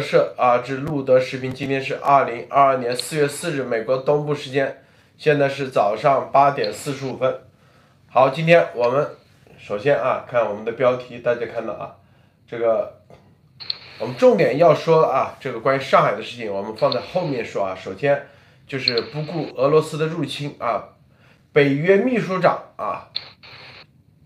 社啊之路德视频，今天是二零二二年四月四日，美国东部时间，现在是早上八点四十五分。好，今天我们首先啊，看我们的标题，大家看到啊，这个我们重点要说啊，这个关于上海的事情，我们放在后面说啊。首先就是不顾俄罗斯的入侵啊，北约秘书长啊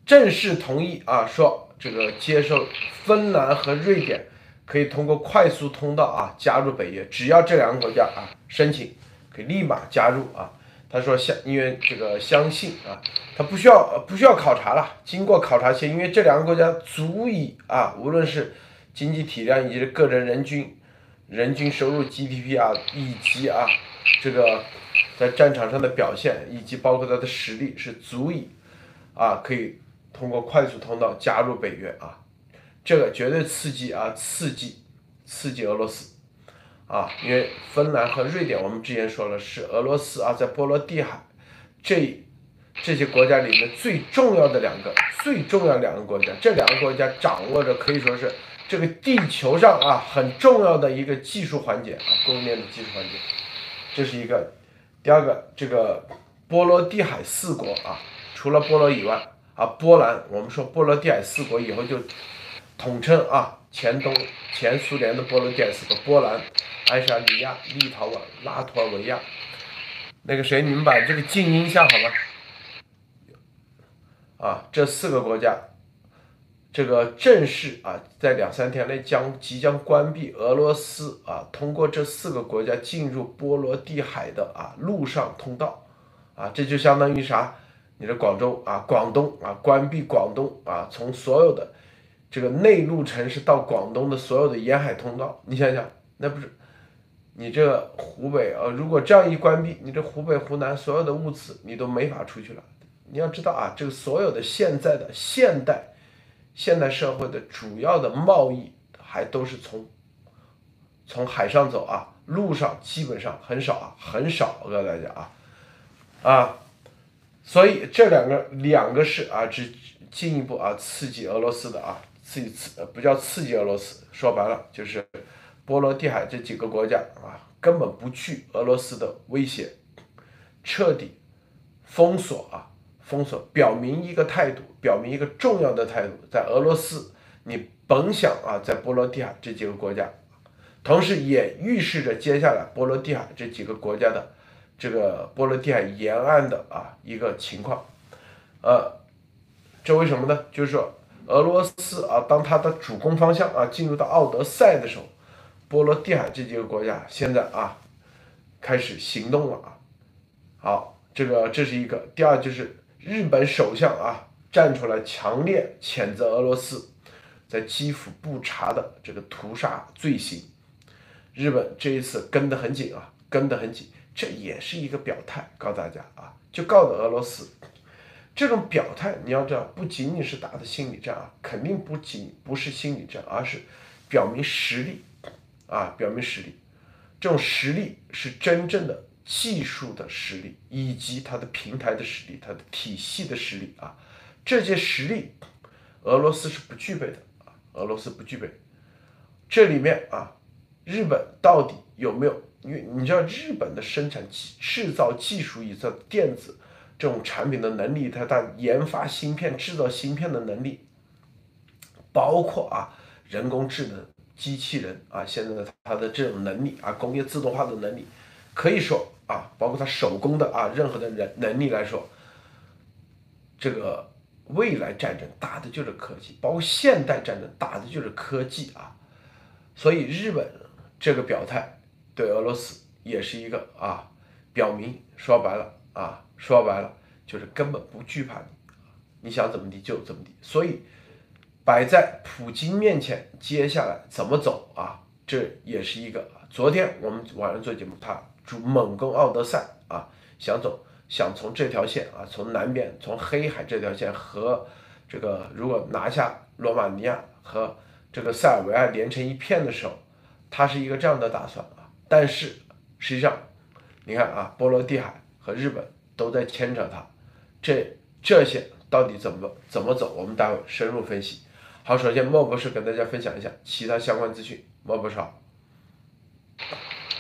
正式同意啊，说这个接受芬兰和瑞典。可以通过快速通道啊加入北约，只要这两个国家啊申请，可以立马加入啊。他说相因为这个相信啊，他不需要不需要考察了，经过考察前，因为这两个国家足以啊，无论是经济体量以及个人人均人均收入 GDP 啊，以及啊这个在战场上的表现，以及包括他的实力，是足以啊可以通过快速通道加入北约啊。这个绝对刺激啊，刺激，刺激俄罗斯，啊，因为芬兰和瑞典，我们之前说了是俄罗斯啊，在波罗的海这这些国家里面最重要的两个，最重要两个国家，这两个国家掌握着可以说是这个地球上啊很重要的一个技术环节啊，供应链的技术环节，这是一个。第二个，这个波罗的海四国啊，除了波罗以外啊，波兰，我们说波罗的海四国以后就。统称啊，前东前苏联的波罗的海四国：波兰、爱沙尼亚、立陶宛、拉脱维亚。那个谁，你们把这个静音一下好吗？啊，这四个国家，这个正式啊，在两三天内将即将关闭俄罗斯啊，通过这四个国家进入波罗的海的啊陆上通道，啊，这就相当于啥？你的广州啊，广东啊，关闭广东啊，从所有的。这个内陆城市到广东的所有的沿海通道，你想想，那不是你这湖北啊？如果这样一关闭，你这湖北、湖南所有的物资你都没法出去了。你要知道啊，这个所有的现在的现代现代社会的主要的贸易还都是从从海上走啊，路上基本上很少啊，很少。我告诉大家啊啊，所以这两个两个是啊，只进一步啊刺激俄罗斯的啊。刺激刺呃不叫刺激俄罗斯，说白了就是波罗的海这几个国家啊，根本不惧俄罗斯的威胁，彻底封锁啊封锁，表明一个态度，表明一个重要的态度，在俄罗斯你甭想啊，在波罗的海这几个国家，同时也预示着接下来波罗的海这几个国家的这个波罗的海沿岸的啊一个情况，呃，这为什么呢？就是说。俄罗斯啊，当它的主攻方向啊进入到奥德赛的时候，波罗的海这几个国家现在啊开始行动了啊。好，这个这是一个。第二就是日本首相啊站出来强烈谴责俄罗斯在基辅布查的这个屠杀罪行。日本这一次跟得很紧啊，跟得很紧，这也是一个表态，告诉大家啊，就告诉俄罗斯。这种表态，你要知道，不仅仅是打的心理战啊，肯定不仅不是心理战，而是表明实力啊，表明实力。这种实力是真正的技术的实力，以及它的平台的实力，它的体系的实力啊。这些实力，俄罗斯是不具备的啊，俄罗斯不具备。这里面啊，日本到底有没有？因为你知道，日本的生产技制造技术以及电子。这种产品的能力，它它研发芯片、制造芯片的能力，包括啊人工智能、机器人啊，现在的它的这种能力啊，工业自动化的能力，可以说啊，包括它手工的啊，任何的人能力来说，这个未来战争打的就是科技，包括现代战争打的就是科技啊，所以日本这个表态对俄罗斯也是一个啊表明，说白了啊。说白了就是根本不惧怕你，你想怎么地就怎么地。所以摆在普京面前，接下来怎么走啊？这也是一个。昨天我们晚上做节目，他主猛攻奥德赛啊，想走，想从这条线啊，从南边，从黑海这条线和这个如果拿下罗马尼亚和这个塞尔维亚连成一片的时候，他是一个这样的打算啊。但是实际上，你看啊，波罗的海和日本。都在牵扯他，这这些到底怎么怎么走？我们待会深入分析。好，首先莫博士跟大家分享一下其他相关资讯。莫博士好。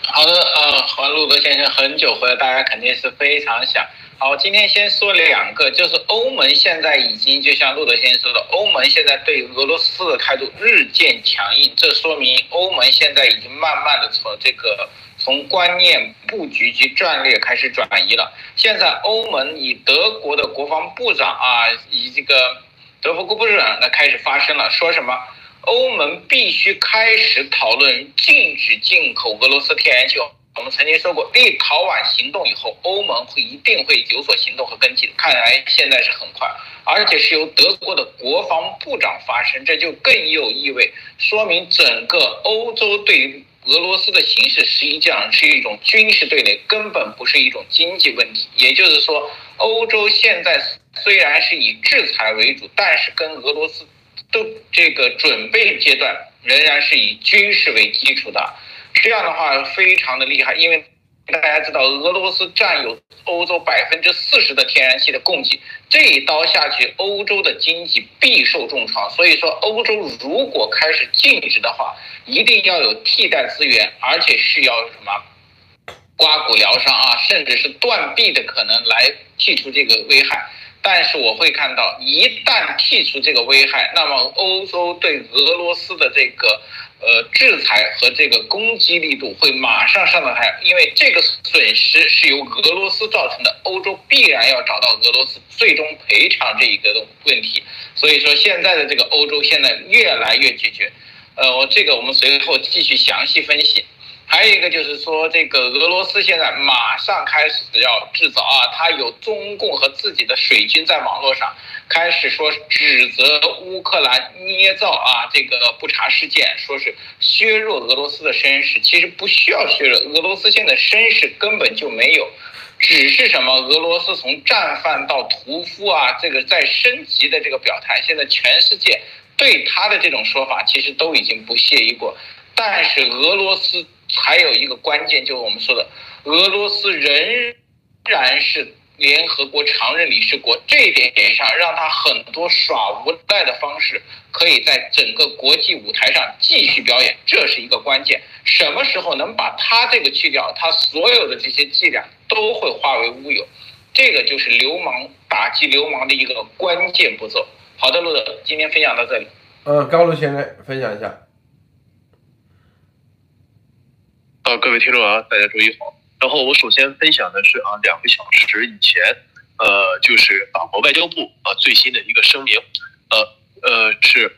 好的，呃，黄路德先生很久回来，大家肯定是非常想。好，今天先说两个，就是欧盟现在已经就像路德先生说的，欧盟现在对俄罗斯的态度日渐强硬，这说明欧盟现在已经慢慢的从这个从观念、布局及战略开始转移了。现在欧盟以德国的国防部长啊，以这个德国国防部长呢开始发声了，说什么？欧盟必须开始讨论禁止进口俄罗斯天然气。我们曾经说过，立陶宛行动以后，欧盟会一定会有所行动和跟进。看来现在是很快，而且是由德国的国防部长发声，这就更有意味，说明整个欧洲对于俄罗斯的形势实际上是一种军事对垒，根本不是一种经济问题。也就是说，欧洲现在虽然是以制裁为主，但是跟俄罗斯。都这个准备阶段仍然是以军事为基础的，这样的话非常的厉害，因为大家知道俄罗斯占有欧洲百分之四十的天然气的供给，这一刀下去，欧洲的经济必受重创。所以说，欧洲如果开始禁止的话，一定要有替代资源，而且需要什么刮骨疗伤啊，甚至是断臂的可能来剔除这个危害。但是我会看到，一旦剔除这个危害，那么欧洲对俄罗斯的这个呃制裁和这个攻击力度会马上上到台，因为这个损失是由俄罗斯造成的，欧洲必然要找到俄罗斯最终赔偿这一个问题。所以说，现在的这个欧洲现在越来越决。呃，我这个我们随后继续详细分析。还有一个就是说，这个俄罗斯现在马上开始要制造啊，他有中共和自己的水军在网络上开始说指责乌克兰捏造啊，这个不查事件，说是削弱俄罗斯的声势。其实不需要削弱，俄罗斯现在声势根本就没有，只是什么俄罗斯从战犯到屠夫啊，这个在升级的这个表态，现在全世界对他的这种说法其实都已经不屑一顾，但是俄罗斯。还有一个关键就是我们说的，俄罗斯仍然是联合国常任理事国，这一点点上让他很多耍无赖的方式可以在整个国际舞台上继续表演，这是一个关键。什么时候能把他这个去掉，他所有的这些伎俩都会化为乌有，这个就是流氓打击流氓的一个关键步骤。好的，路德，今天分享到这里。嗯，高路先生分享一下。啊，各位听众啊，大家周一好。然后我首先分享的是啊，两个小时以前，呃，就是法国外交部啊最新的一个声明，呃呃是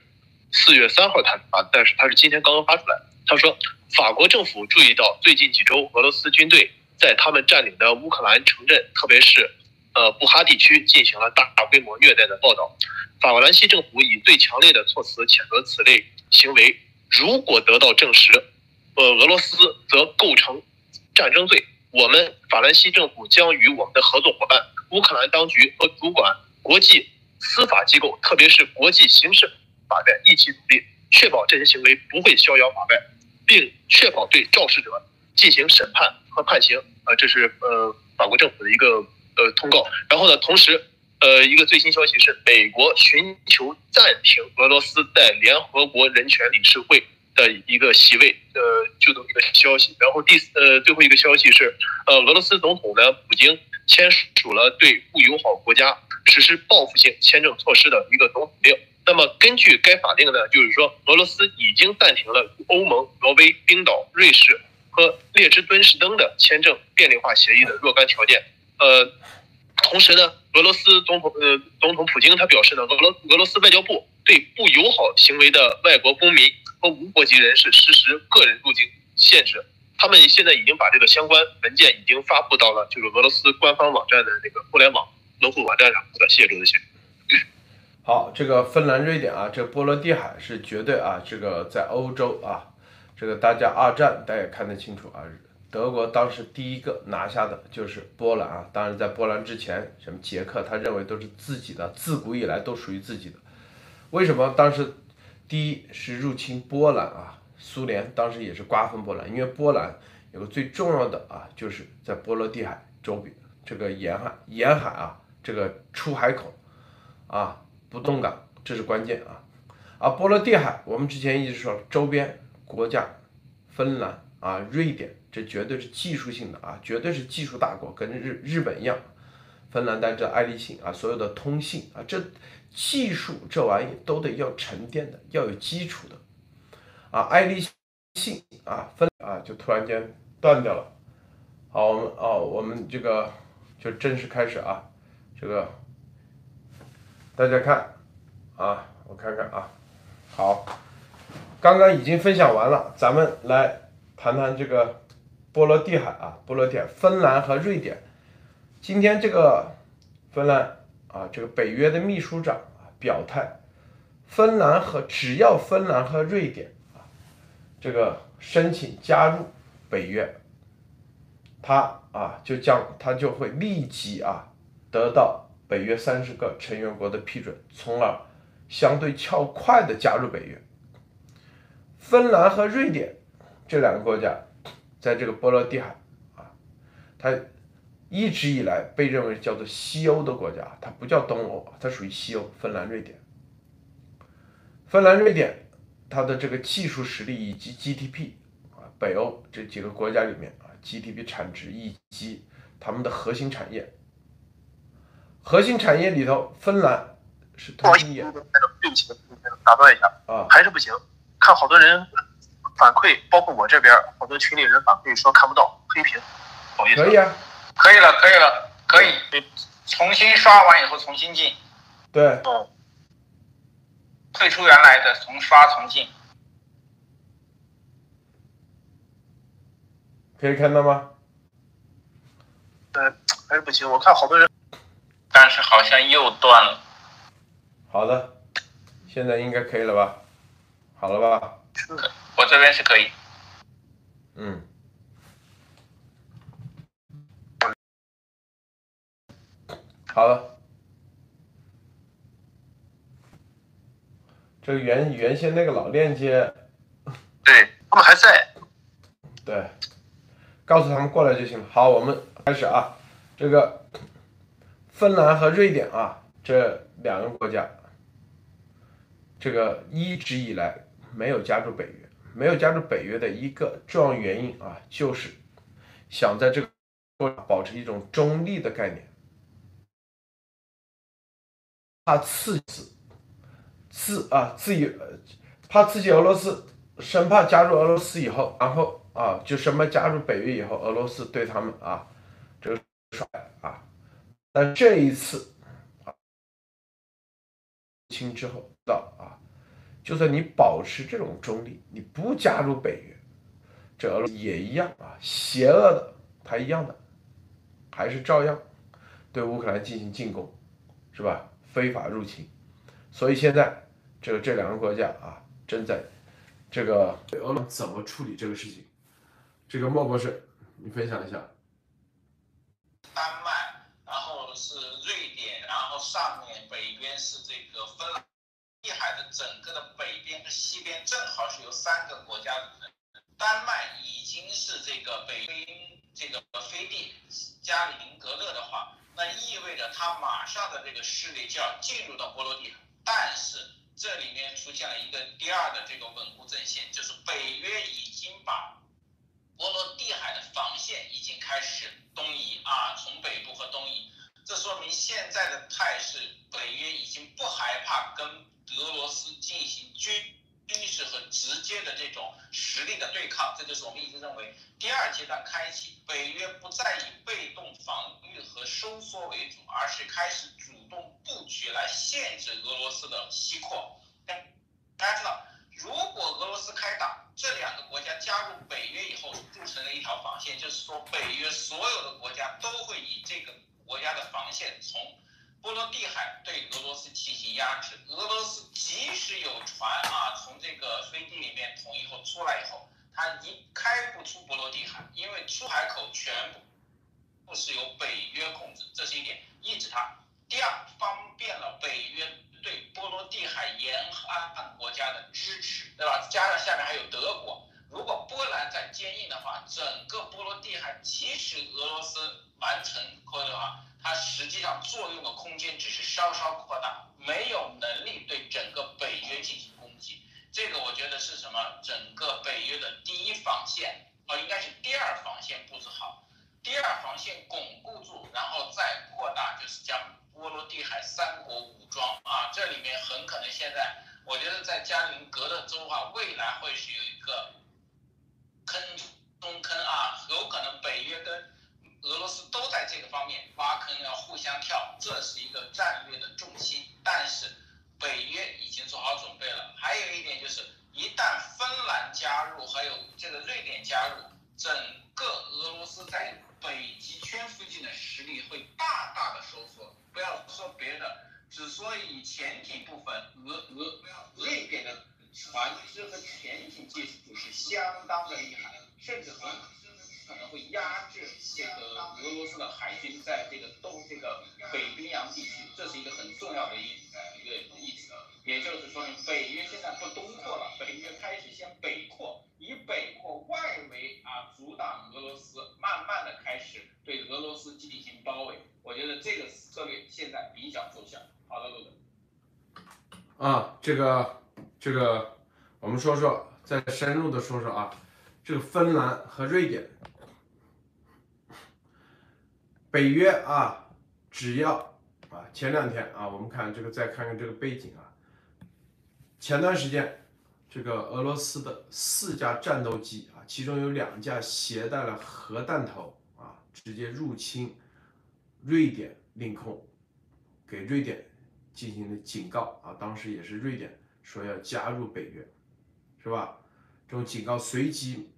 四月三号他发，但是他是今天刚刚发出来。他说，法国政府注意到最近几周俄罗斯军队在他们占领的乌克兰城镇，特别是呃布哈地区进行了大规模虐待的报道。法兰西政府以最强烈的措辞谴责此类行为，如果得到证实。呃，俄罗斯则构成战争罪。我们法兰西政府将与我们的合作伙伴乌克兰当局和主管国际司法机构，特别是国际刑事法院一起努力，确保这些行为不会逍遥法外，并确保对肇事者进行审判和判刑。呃，这是呃法国政府的一个呃通告。然后呢，同时呃一个最新消息是，美国寻求暂停俄罗斯在联合国人权理事会。的一个席位，呃，就这么一个消息。然后第呃最后一个消息是，呃，俄罗斯总统呢普京签署了对不友好国家实施报复性签证措施的一个总统令。那么根据该法令呢，就是说俄罗斯已经暂停了欧盟、挪威、冰岛、瑞士和列支敦士登的签证便利化协议的若干条件。呃，同时呢，俄罗斯总统呃总统普京他表示呢，俄罗俄罗斯外交部对不友好行为的外国公民。和无国籍人士实施个人入境限制，他们现在已经把这个相关文件已经发布到了就是俄罗斯官方网站的那个互联网门户网站上。谢谢主席。好，这个芬兰、瑞典啊，这波罗的海是绝对啊，这个在欧洲啊，这个大家二战大家也看得清楚啊，德国当时第一个拿下的就是波兰啊，当然在波兰之前，什么捷克，他认为都是自己的，自古以来都属于自己的。为什么当时？第一是入侵波兰啊，苏联当时也是瓜分波兰，因为波兰有个最重要的啊，就是在波罗的海周边这个沿海沿海啊，这个出海口啊，不动港，这是关键啊。而波罗的海，我们之前一直说周边国家，芬兰啊，瑞典，这绝对是技术性的啊，绝对是技术大国，跟日日本一样。芬兰带着爱立信啊，所有的通信啊，这技术这玩意都得要沉淀的，要有基础的啊。爱立信啊，分啊，就突然间断掉了。好，我们哦，我们这个就正式开始啊，这个大家看啊，我看看啊，好，刚刚已经分享完了，咱们来谈谈这个波罗的海啊，波罗的海，芬兰和瑞典。今天这个芬兰啊，这个北约的秘书长啊表态，芬兰和只要芬兰和瑞典啊，这个申请加入北约，他啊就将他就会立即啊得到北约三十个成员国的批准，从而相对较快的加入北约。芬兰和瑞典这两个国家在这个波罗的海啊，它。一直以来被认为叫做西欧的国家，它不叫东欧，它属于西欧。芬兰、瑞典，芬兰、瑞典，它的这个技术实力以及 GDP 啊，北欧这几个国家里面啊，GDP 产值以及他们的核心产业，核心产业里头，芬兰是通信业。对不起，打断一下啊，还是不行。看好多人反馈，包括我这边好多群里人反馈说看不到黑屏，不好意思。可以啊。可以了，可以了，可以。重新刷完以后重新进。对。退出原来的，重刷重进。可以看到吗？对，还是不行。我看好多人，但是好像又断了。好的，现在应该可以了吧？好了吧？我这边是可以。嗯。好了，这个原原先那个老链接，对他们还在，对，告诉他们过来就行了。好，我们开始啊，这个芬兰和瑞典啊，这两个国家，这个一直以来没有加入北约，没有加入北约的一个重要原因啊，就是想在这个保持一种中立的概念。怕刺激，刺啊刺激，怕刺激俄罗斯，生怕加入俄罗斯以后，然后啊就什么加入北约以后，俄罗斯对他们啊这个甩啊，但这一次啊清之后到啊，就算你保持这种中立，你不加入北约，这俄罗斯也一样啊，邪恶的他一样的，还是照样对乌克兰进行进攻，是吧？非法入侵，所以现在这个这两个国家啊，正在这个俄罗斯怎么处理这个事情？这个莫博士，你分享一下。丹麦，然后是瑞典，然后上面北边是这个芬兰，地海的整个的北边和西边正好是由三个国家组成。丹麦已经是这个北非这个飞地加里宁格勒的话。那意味着他马上的这个势力就要进入到波罗的海，但是这里面出现了一个第二的这个稳固阵线，就是北约已经把波罗的海的防线已经开始东移啊，从北部和东移，这说明现在的态势，北约已经不害怕跟俄罗斯进行军。军事和直接的这种实力的对抗，这就是我们一直认为第二阶段开启，北约不再以被动防御和收缩为主，而是开始主动布局来限制俄罗斯的西扩。大家知道，如果俄罗斯开打，这两个国家加入北约以后筑成了一条防线，就是说北约所有的国家都会以这个国家的防线从。波罗的海对俄罗斯进行压制，俄罗斯即使有船啊从这个飞地里面同意后出来以后，它一开不出波罗的海，因为出海口全部不是由北约控制，这是一点抑制它。第二，方便了北约对波罗的海沿岸国家的支持，对吧？加上下面还有德国，如果波兰再坚硬的话，整个波罗的海即使俄罗斯完成扩的话。它实际上作用的空间只是稍稍扩大，没有能力对整个北约进行攻击。这个我觉得是什么？整个北约的第一防线哦，应该是第二防线布置好，第二防线巩固住，然后再扩大，就是将波罗的海三国武装啊，这里面很可能现在，我觉得在加林格勒州啊，未来会是有一个坑中坑啊，有可能北约说说，再深入的说说啊，这个芬兰和瑞典。北约啊，只要啊，前两天啊，我们看这个，再看看这个背景啊。前段时间，这个俄罗斯的四架战斗机啊，其中有两架携带了核弹头啊，直接入侵瑞典领空，给瑞典进行了警告啊。当时也是瑞典说要加入北约，是吧？这种警告随即，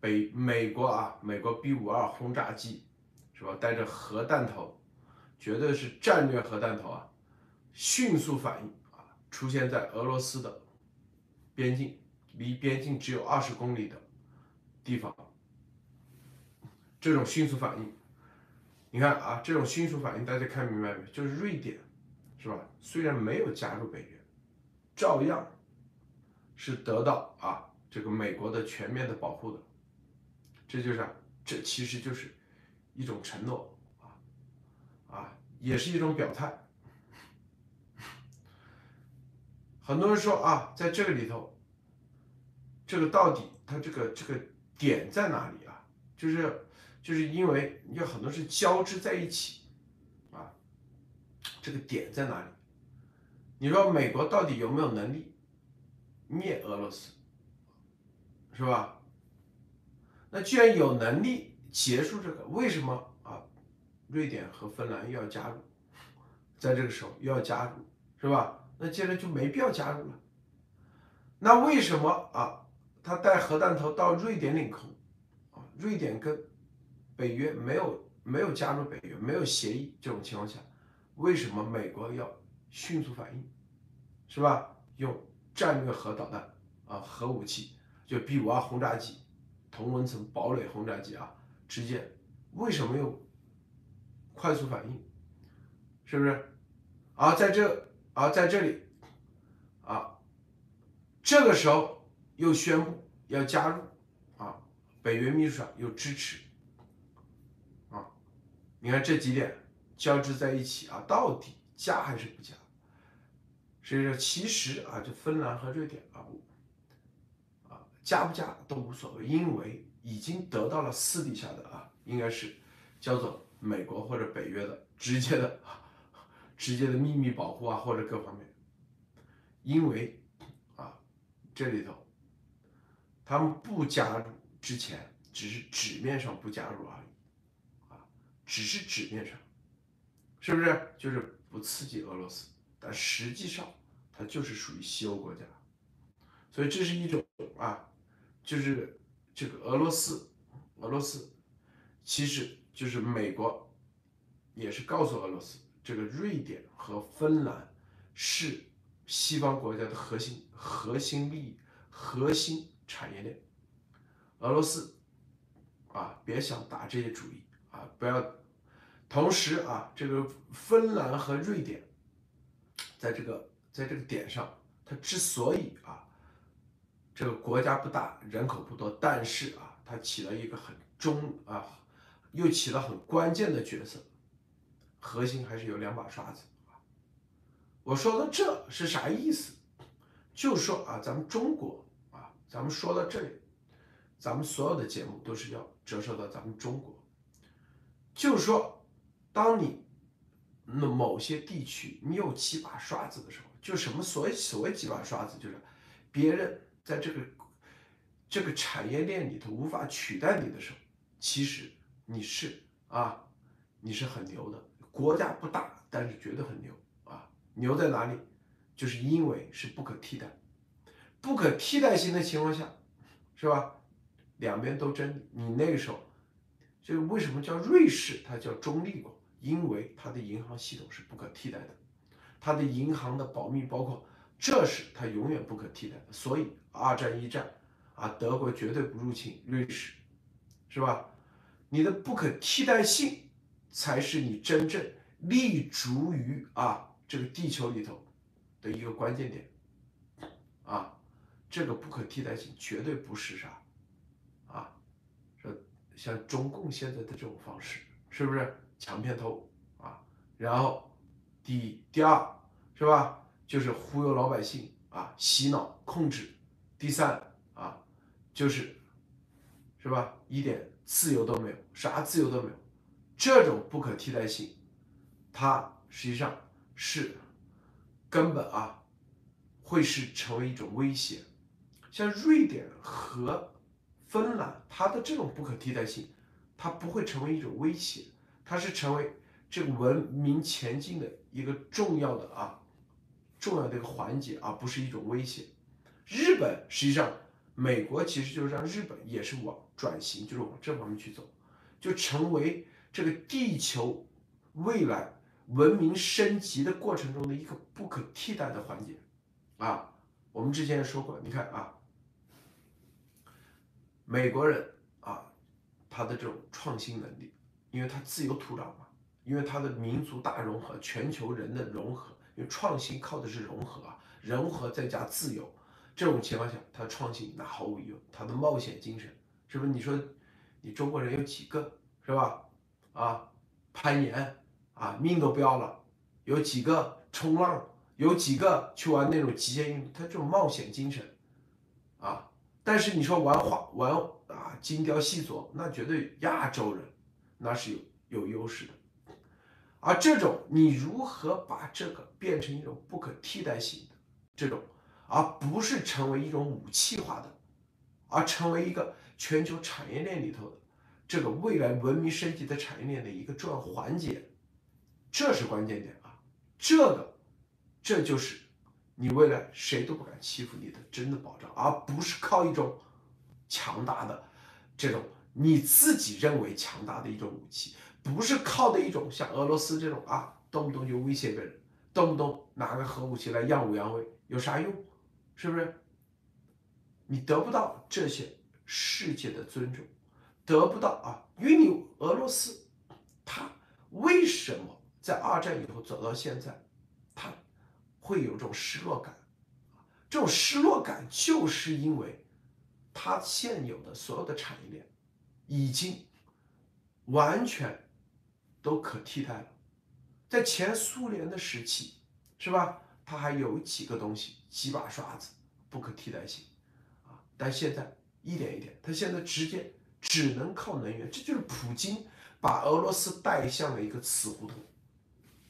北美国啊，美国 B 五二轰炸机。是吧？带着核弹头，绝对是战略核弹头啊！迅速反应啊，出现在俄罗斯的边境，离边境只有二十公里的地方。这种迅速反应，你看啊，这种迅速反应，大家看明白没？就是瑞典，是吧？虽然没有加入北约，照样是得到啊这个美国的全面的保护的。这就是，这其实就是。一种承诺啊啊，也是一种表态。很多人说啊，在这个里头，这个到底它这个这个点在哪里啊？就是就是因为有很多是交织在一起啊，这个点在哪里？你说美国到底有没有能力灭俄罗斯？是吧？那既然有能力。结束这个，为什么啊？瑞典和芬兰又要加入，在这个时候又要加入，是吧？那接着就没必要加入了。那为什么啊？他带核弹头到瑞典领空，啊，瑞典跟北约没有没有加入北约，没有协议这种情况下，为什么美国要迅速反应，是吧？用战略核导弹啊，核武器，就 B 五二轰炸机，同温层堡垒轰炸机啊。直接为什么又快速反应？是不是？啊，在这啊，在这里啊，这个时候又宣布要加入啊，北约秘书长又支持啊，你看这几点交织在一起啊，到底加还是不加？所以说，其实啊，就芬兰和瑞典啊，啊，加不加都无所谓，因为。已经得到了私底下的啊，应该是叫做美国或者北约的直接的、直接的秘密保护啊，或者各方面。因为啊，这里头他们不加入之前，只是纸面上不加入而已啊，只是纸面上，是不是？就是不刺激俄罗斯，但实际上它就是属于西欧国家，所以这是一种啊，就是。这个俄罗斯，俄罗斯其实就是美国，也是告诉俄罗斯，这个瑞典和芬兰是西方国家的核心、核心利益、核心产业链。俄罗斯啊，别想打这些主意啊，不要。同时啊，这个芬兰和瑞典，在这个在这个点上，它之所以啊。这个国家不大，人口不多，但是啊，它起了一个很中啊，又起了很关键的角色，核心还是有两把刷子啊。我说的这是啥意思？就说啊，咱们中国啊，咱们说到这里，咱们所有的节目都是要折射到咱们中国，就是说，当你那某些地区你有几把刷子的时候，就什么所谓所谓几把刷子，就是别人在这个这个产业链里头无法取代你的时候，其实你是啊，你是很牛的。国家不大，但是绝对很牛啊！牛在哪里？就是因为是不可替代，不可替代性的情况下，是吧？两边都争，你那个时候，这个为什么叫瑞士？它叫中立国，因为它的银行系统是不可替代的，它的银行的保密，包括这是它永远不可替代的。所以二战一战啊，德国绝对不入侵瑞士，是吧？你的不可替代性才是你真正立足于啊这个地球里头的一个关键点啊，这个不可替代性绝对不是啥。啊，说像中共现在的这种方式，是不是抢片头啊？然后第一第二是吧，就是忽悠老百姓啊，洗脑控制。第三啊，就是是吧，一点自由都没有，啥自由都没有。这种不可替代性，它实际上是根本啊，会是成为一种威胁。像瑞典和。芬兰，它的这种不可替代性，它不会成为一种威胁，它是成为这个文明前进的一个重要的啊，重要的一个环节，而不是一种威胁。日本实际上，美国其实就是让日本也是往转型，就是往这方面去走，就成为这个地球未来文明升级的过程中的一个不可替代的环节啊。我们之前也说过，你看啊。美国人啊，他的这种创新能力，因为他自由土壤嘛，因为他的民族大融合，全球人的融合，因为创新靠的是融合啊，融合再加自由，这种情况下，他创新那毫无疑问，他的冒险精神，是不是？你说，你中国人有几个是吧？啊，攀岩啊，命都不要了，有几个冲浪，有几个去玩那种极限运动，他这种冒险精神，啊。但是你说玩画玩啊精雕细琢，那绝对亚洲人那是有有优势的，而这种你如何把这个变成一种不可替代性的这种，而不是成为一种武器化的，而成为一个全球产业链里头的这个未来文明升级的产业链的一个重要环节，这是关键点啊，这个这就是。你未来谁都不敢欺负你的真的保障，而不是靠一种强大的这种你自己认为强大的一种武器，不是靠的一种像俄罗斯这种啊，动不动就威胁别人，动不动拿个核武器来耀武扬威，有啥用？是不是？你得不到这些世界的尊重，得不到啊，因为你俄罗斯，他为什么在二战以后走到现在，他？会有这种失落感，这种失落感就是因为它现有的所有的产业链已经完全都可替代了。在前苏联的时期，是吧？它还有几个东西，几把刷子，不可替代性啊。但现在一点一点，它现在直接只能靠能源，这就是普京把俄罗斯带向了一个死胡同。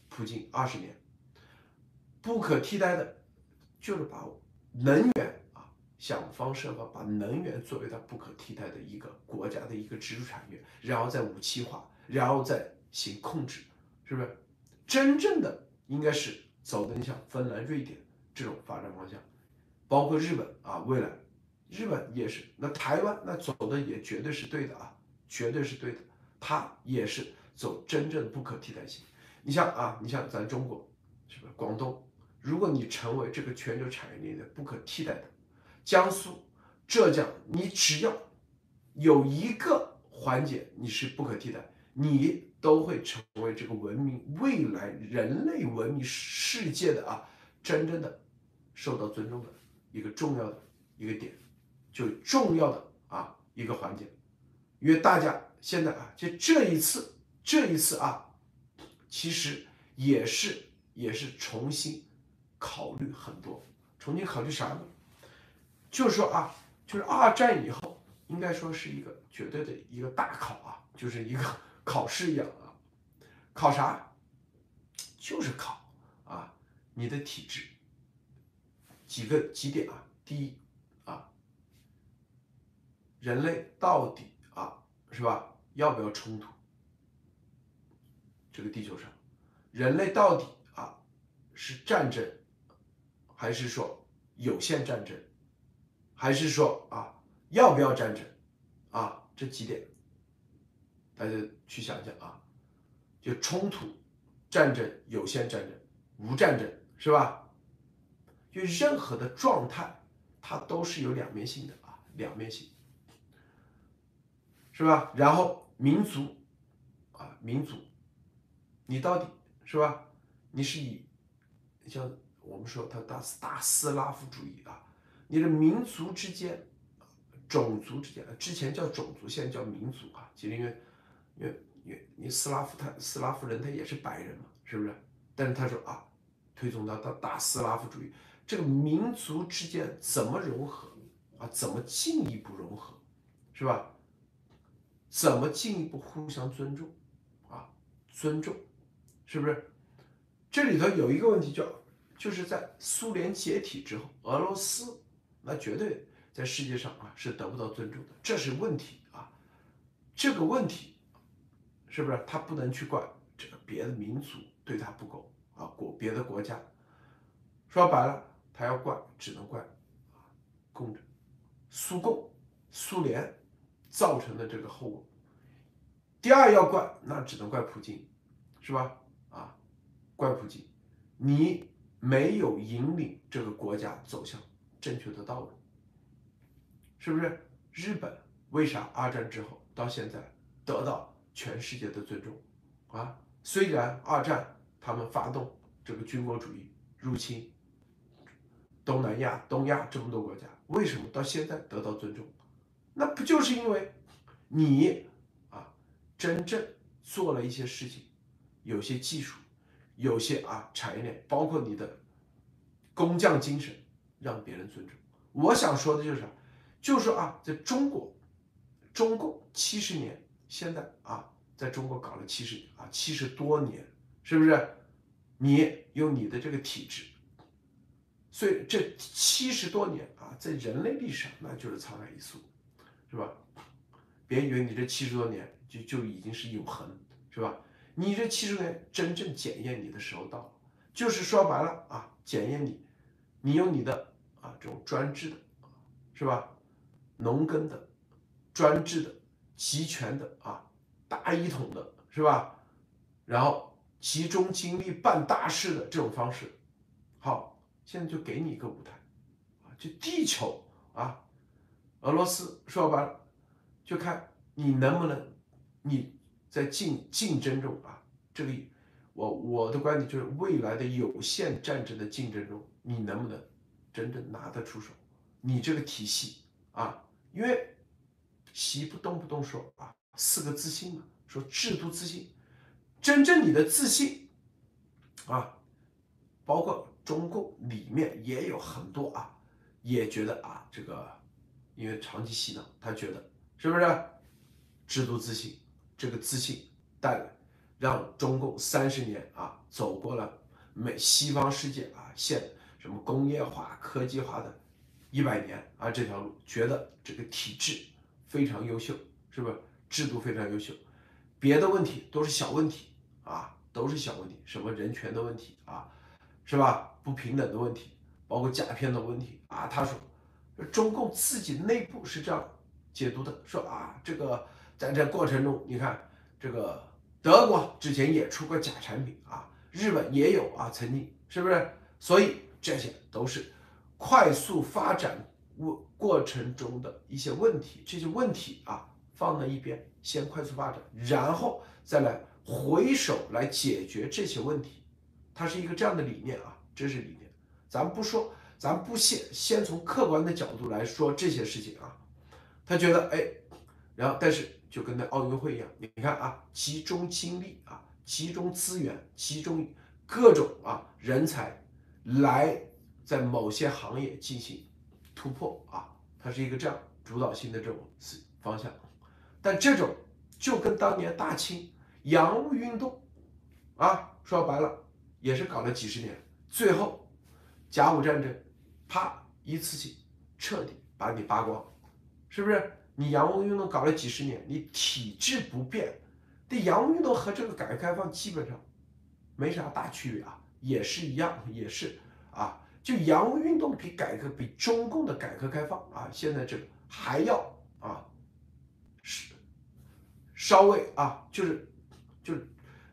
普京二十年。不可替代的，就是把能源啊想方设法把能源作为它不可替代的一个国家的一个支柱产业，然后再武器化，然后再行控制，是不是？真正的应该是走的，你像芬兰、瑞典这种发展方向，包括日本啊，未来日本也是，那台湾那走的也绝对是对的啊，绝对是对的，它也是走真正不可替代性。你像啊，你像咱中国，是不是广东？如果你成为这个全球产业链的不可替代的，江苏、浙江，你只要有一个环节你是不可替代，你都会成为这个文明未来人类文明世界的啊真正的受到尊重的一个重要的一个点，就重要的啊一个环节，因为大家现在啊，就这一次，这一次啊，其实也是也是重新。考虑很多，重新考虑啥呢？就是说啊，就是二战以后，应该说是一个绝对的一个大考啊，就是一个考试一样啊。考啥？就是考啊你的体质。几个几点啊？第一啊，人类到底啊是吧？要不要冲突？这个地球上，人类到底啊是战争，还是说有限战争，还是说啊要不要战争？啊，这几点，大家去想想啊，就冲突、战争、有限战争、无战争，是吧？就任何的状态，它都是有两面性的啊，两面性，是吧？然后民族啊，民族，你到底是吧？你是以像我们说他大大斯拉夫主义啊，你的民族之间、种族之间，之前叫种族，现在叫民族啊，其实因为因为因为你斯拉夫他斯拉夫人他也是白人嘛，是不是？但是他说啊，推崇到到大斯拉夫主义。这个民族之间怎么融合啊？怎么进一步融合，是吧？怎么进一步互相尊重啊？尊重，是不是？这里头有一个问题叫，就是在苏联解体之后，俄罗斯那绝对在世界上啊是得不到尊重的，这是问题啊。这个问题是不是他不能去怪这个别的民族对他不够啊？国别的国家，说白了。他要怪，只能怪啊，共着苏共、苏联造成的这个后果。第二要怪，那只能怪普京，是吧？啊，怪普京，你没有引领这个国家走向正确的道路，是不是？日本为啥二战之后到现在得到全世界的尊重啊？虽然二战他们发动这个军国主义入侵。东南亚、东亚这么多国家，为什么到现在得到尊重？那不就是因为你啊，真正做了一些事情，有些技术，有些啊产业链，包括你的工匠精神，让别人尊重。我想说的就是，就是说啊，在中国，中共七十年，现在啊，在中国搞了七十啊七十多年，是不是？你用你的这个体制。所以这七十多年啊，在人类历史上那就是沧海一粟，是吧？别以为你这七十多年就就已经是永恒，是吧？你这七十年真正检验你的时候到了，就是说白了啊，检验你，你用你的啊这种专制的，是吧？农耕的、专制的、集权的啊大一统的，是吧？然后集中精力办大事的这种方式，好。现在就给你一个舞台，啊，就地球啊，俄罗斯说白了，就看你能不能，你在竞竞争中啊，这个我我的观点就是未来的有限战争的竞争中，你能不能真正拿得出手？你这个体系啊，因为习不动不动说啊四个自信嘛，说制度自信，真正你的自信啊，包括。中共里面也有很多啊，也觉得啊，这个因为长期洗脑，他觉得是不是制度自信？这个自信带来让中共三十年啊走过了美西方世界啊现什么工业化、科技化的一百年啊这条路，觉得这个体制非常优秀，是不是制度非常优秀？别的问题都是小问题啊，都是小问题，什么人权的问题啊。是吧？不平等的问题，包括甲片的问题啊。他说，中共自己内部是这样解读的，说啊，这个在这过程中，你看这个德国之前也出过假产品啊，日本也有啊，曾经是不是？所以这些都是快速发展过过程中的一些问题，这些问题啊放在一边，先快速发展，然后再来回首来解决这些问题。它是一个这样的理念啊，这是理念。咱不说，咱不先先从客观的角度来说这些事情啊。他觉得哎，然后但是就跟那奥运会一样，你看啊，集中精力啊，集中资源，集中各种啊人才来在某些行业进行突破啊，它是一个这样主导性的这种方向，但这种就跟当年大清洋务运动啊，说白了也是搞了几十年，最后甲午战争，啪一次性彻底把你扒光，是不是？你洋务运动搞了几十年，你体制不变，这洋务运动和这个改革开放基本上没啥大区别啊，也是一样，也是啊，就洋务运动比改革比中共的改革开放啊，现在这个还要啊，是稍微啊，就是就，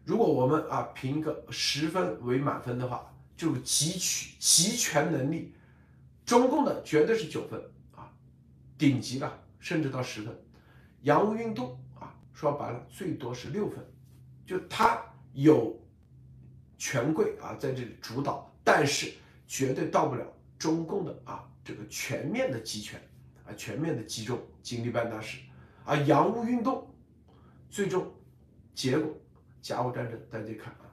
如果我们啊评一个十分为满分的话，就集取集权能力，中共的绝对是九分啊，顶级的。甚至到十分，洋务运动啊，说白了最多是六分，就他有权贵啊在这里主导，但是绝对到不了中共的啊这个全面的集权啊全面的集中精力办大事啊。洋务运动最终结果，甲午战争大家看啊，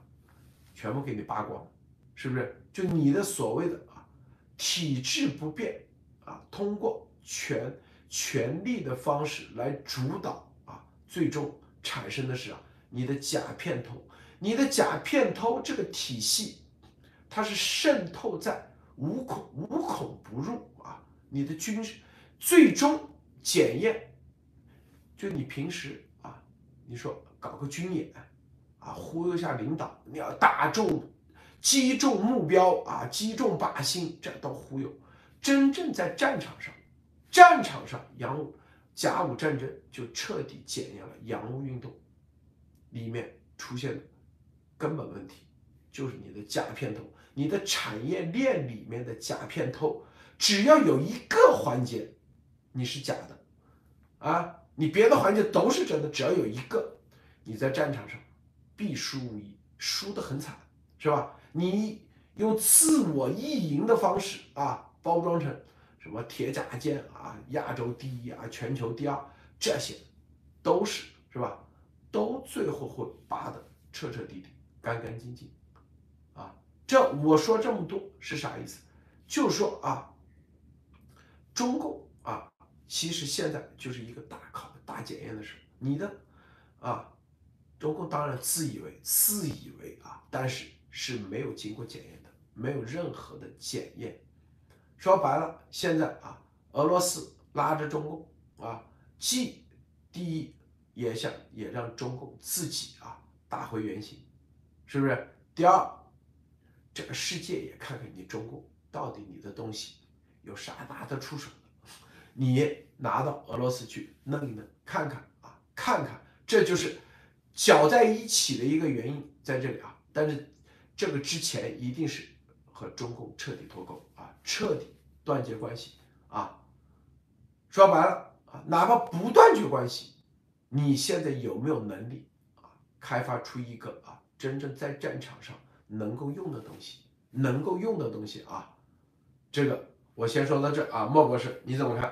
全部给你扒光，是不是？就你的所谓的啊体制不变啊，通过权。权力的方式来主导啊，最终产生的是啊，你的假片头，你的假片头这个体系，它是渗透在无孔无孔不入啊，你的军事最终检验，就你平时啊，你说搞个军演啊，忽悠一下领导，你要打中击中目标啊，击中靶心，这都忽悠，真正在战场上。战场上，洋务甲午战争就彻底检验了洋务运动里面出现的根本问题，就是你的假片头，你的产业链里面的假片透，只要有一个环节你是假的，啊，你别的环节都是真的，只要有一个，你在战场上必输无疑，输得很惨，是吧？你用自我意淫的方式啊，包装成。什么铁甲舰啊，亚洲第一啊，全球第二，这些都是是吧？都最后会扒的彻彻底底、干干净净！这我说这么多是啥意思？就是说啊，中共啊，其实现在就是一个大考、大检验的时候。你的啊，中共当然自以为、自以为啊，但是是没有经过检验的，没有任何的检验。说白了，现在啊，俄罗斯拉着中共啊，既第一也想也让中共自己啊打回原形，是不是？第二，这个世界也看看你中共到底你的东西有啥拿得出手的，你拿到俄罗斯去弄一弄，看看啊，看看，这就是搅在一起的一个原因在这里啊。但是这个之前一定是。和中共彻底脱钩啊，彻底断绝关系啊！说白了啊，哪怕不断绝关系，你现在有没有能力啊，开发出一个啊真正在战场上能够用的东西，能够用的东西啊？这个我先说到这啊，莫博士你怎么看？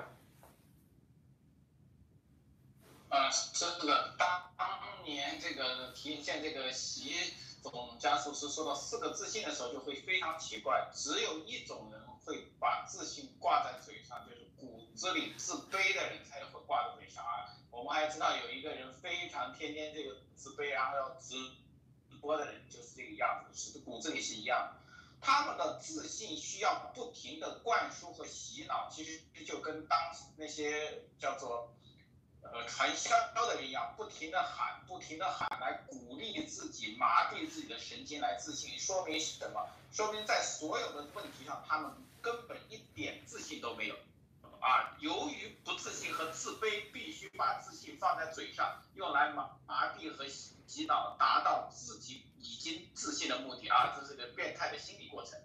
啊，这个当当年这个体现这个习。总加速师说到四个自信的时候，就会非常奇怪。只有一种人会把自信挂在嘴上，就是骨子里自卑的人才会挂在嘴上啊。我们还知道有一个人非常天天这个自卑，然后要自多的人就是这个样子，是骨子里是一样。他们的自信需要不停的灌输和洗脑，其实就跟当那些叫做。呃，传销的人一样，不停的喊，不停的喊，来鼓励自己，麻痹自己的神经，来自信。说明什么？说明在所有的问题上，他们根本一点自信都没有。啊，由于不自信和自卑，必须把自信放在嘴上，用来麻麻痹和洗洗脑，达到自己已经自信的目的。啊，这是个变态的心理过程。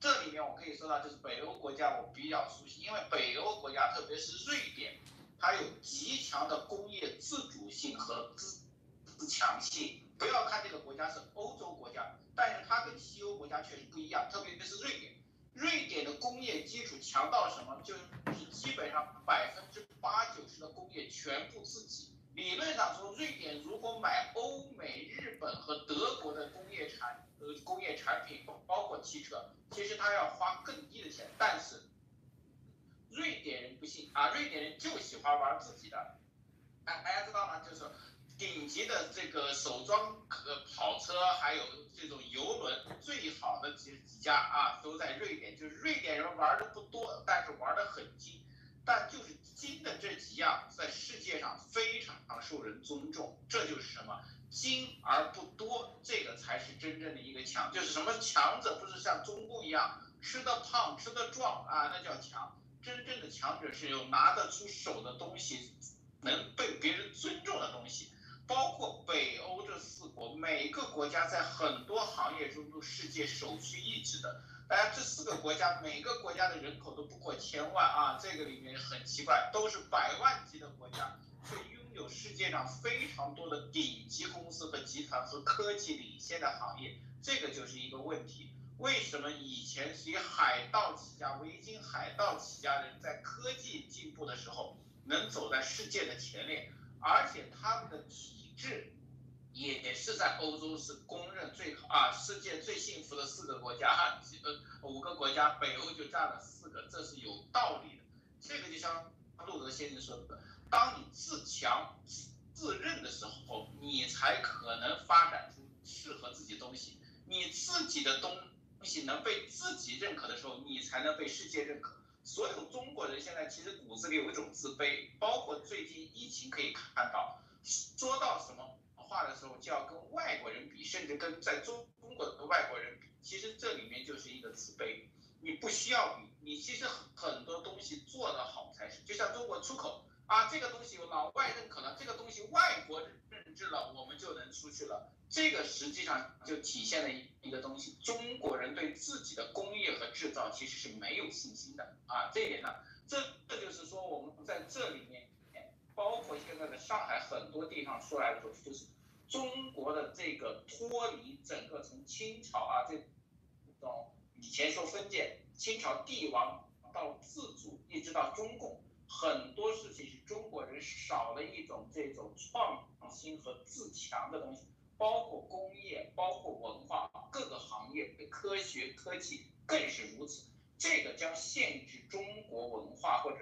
这里面我可以说到，就是北欧国家我比较熟悉，因为北欧国家，特别是瑞典。它有极强的工业自主性和自自强性。不要看这个国家是欧洲国家，但是它跟西欧国家确实不一样，特别是瑞典。瑞典的工业基础强到什么？就是基本上百分之八九十的工业全部自己。理论上说，瑞典如果买欧美、日本和德国的工业产呃工业产品，包括汽车，其实它要花更低的钱。但是瑞典人不信。啊，瑞典人就喜欢玩自己的。哎，大家知道吗？就是顶级的这个手装呃跑车，还有这种游轮，最好的几几家啊，都在瑞典。就是瑞典人玩的不多，但是玩的很精。但就是精的这几样，在世界上非常受人尊重。这就是什么？精而不多，这个才是真正的一个强。就是什么强者，不是像中共一样吃的胖、吃的壮啊，那叫强。真正的强者是有拿得出手的东西，能被别人尊重的东西。包括北欧这四国，每个国家在很多行业中都世界首屈一指的。当然，这四个国家每个国家的人口都不过千万啊，这个里面很奇怪，都是百万级的国家，却拥有世界上非常多的顶级公司和集团和科技领先的行业，这个就是一个问题。为什么以前是以海盗起家、维京海盗起家的人，在科技进步的时候能走在世界的前列，而且他们的体制？也是在欧洲是公认最好啊，世界最幸福的四个国家哈，呃五个国家，北欧就占了四个，这是有道理的。这个就像路德先生说的，当你自强自认的时候，你才可能发展出适合自己的东西。你自己的东西能被自己认可的时候，你才能被世界认可。所有中国人现在其实骨子里有一种自卑，包括最近疫情可以看到，说到什么。话的时候就要跟外国人比，甚至跟在中中国的外国人比，其实这里面就是一个自卑。你不需要比，你其实很多东西做得好才是。就像中国出口啊，这个东西有老外认可了，这个东西外国认知了，我们就能出去了。这个实际上就体现了一一个东西：中国人对自己的工业和制造其实是没有信心的啊。这一点呢，这这就是说我们在这里面，包括现在的上海很多地方出来的时候，就是。中国的这个脱离整个从清朝啊这种以前说封建，清朝帝王到自主，一直到中共，很多事情是中国人少了一种这种创新和自强的东西，包括工业，包括文化，各个行业的科学科技更是如此。这个将限制中国文化或者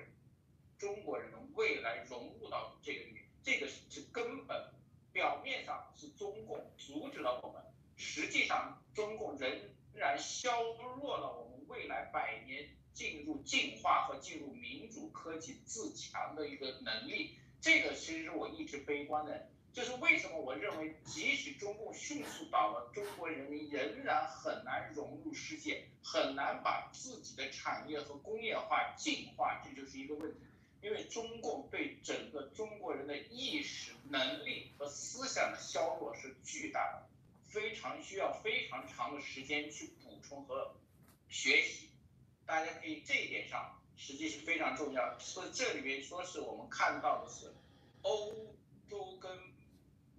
中国人未来融入到这个里面，这个是根本。表面上是中共阻止了我们，实际上中共仍然削弱了我们未来百年进入进化和进入民主科技自强的一个能力。这个其实我一直悲观的，就是为什么我认为即使中共迅速倒了，中国人民仍然很难融入世界，很难把自己的产业和工业化进化，这就是一个问题。因为中共对整个中国人的意识能力和思想的削弱是巨大的，非常需要非常长的时间去补充和学习。大家可以这一点上实际是非常重要的。所以这里面说是我们看到的是欧洲跟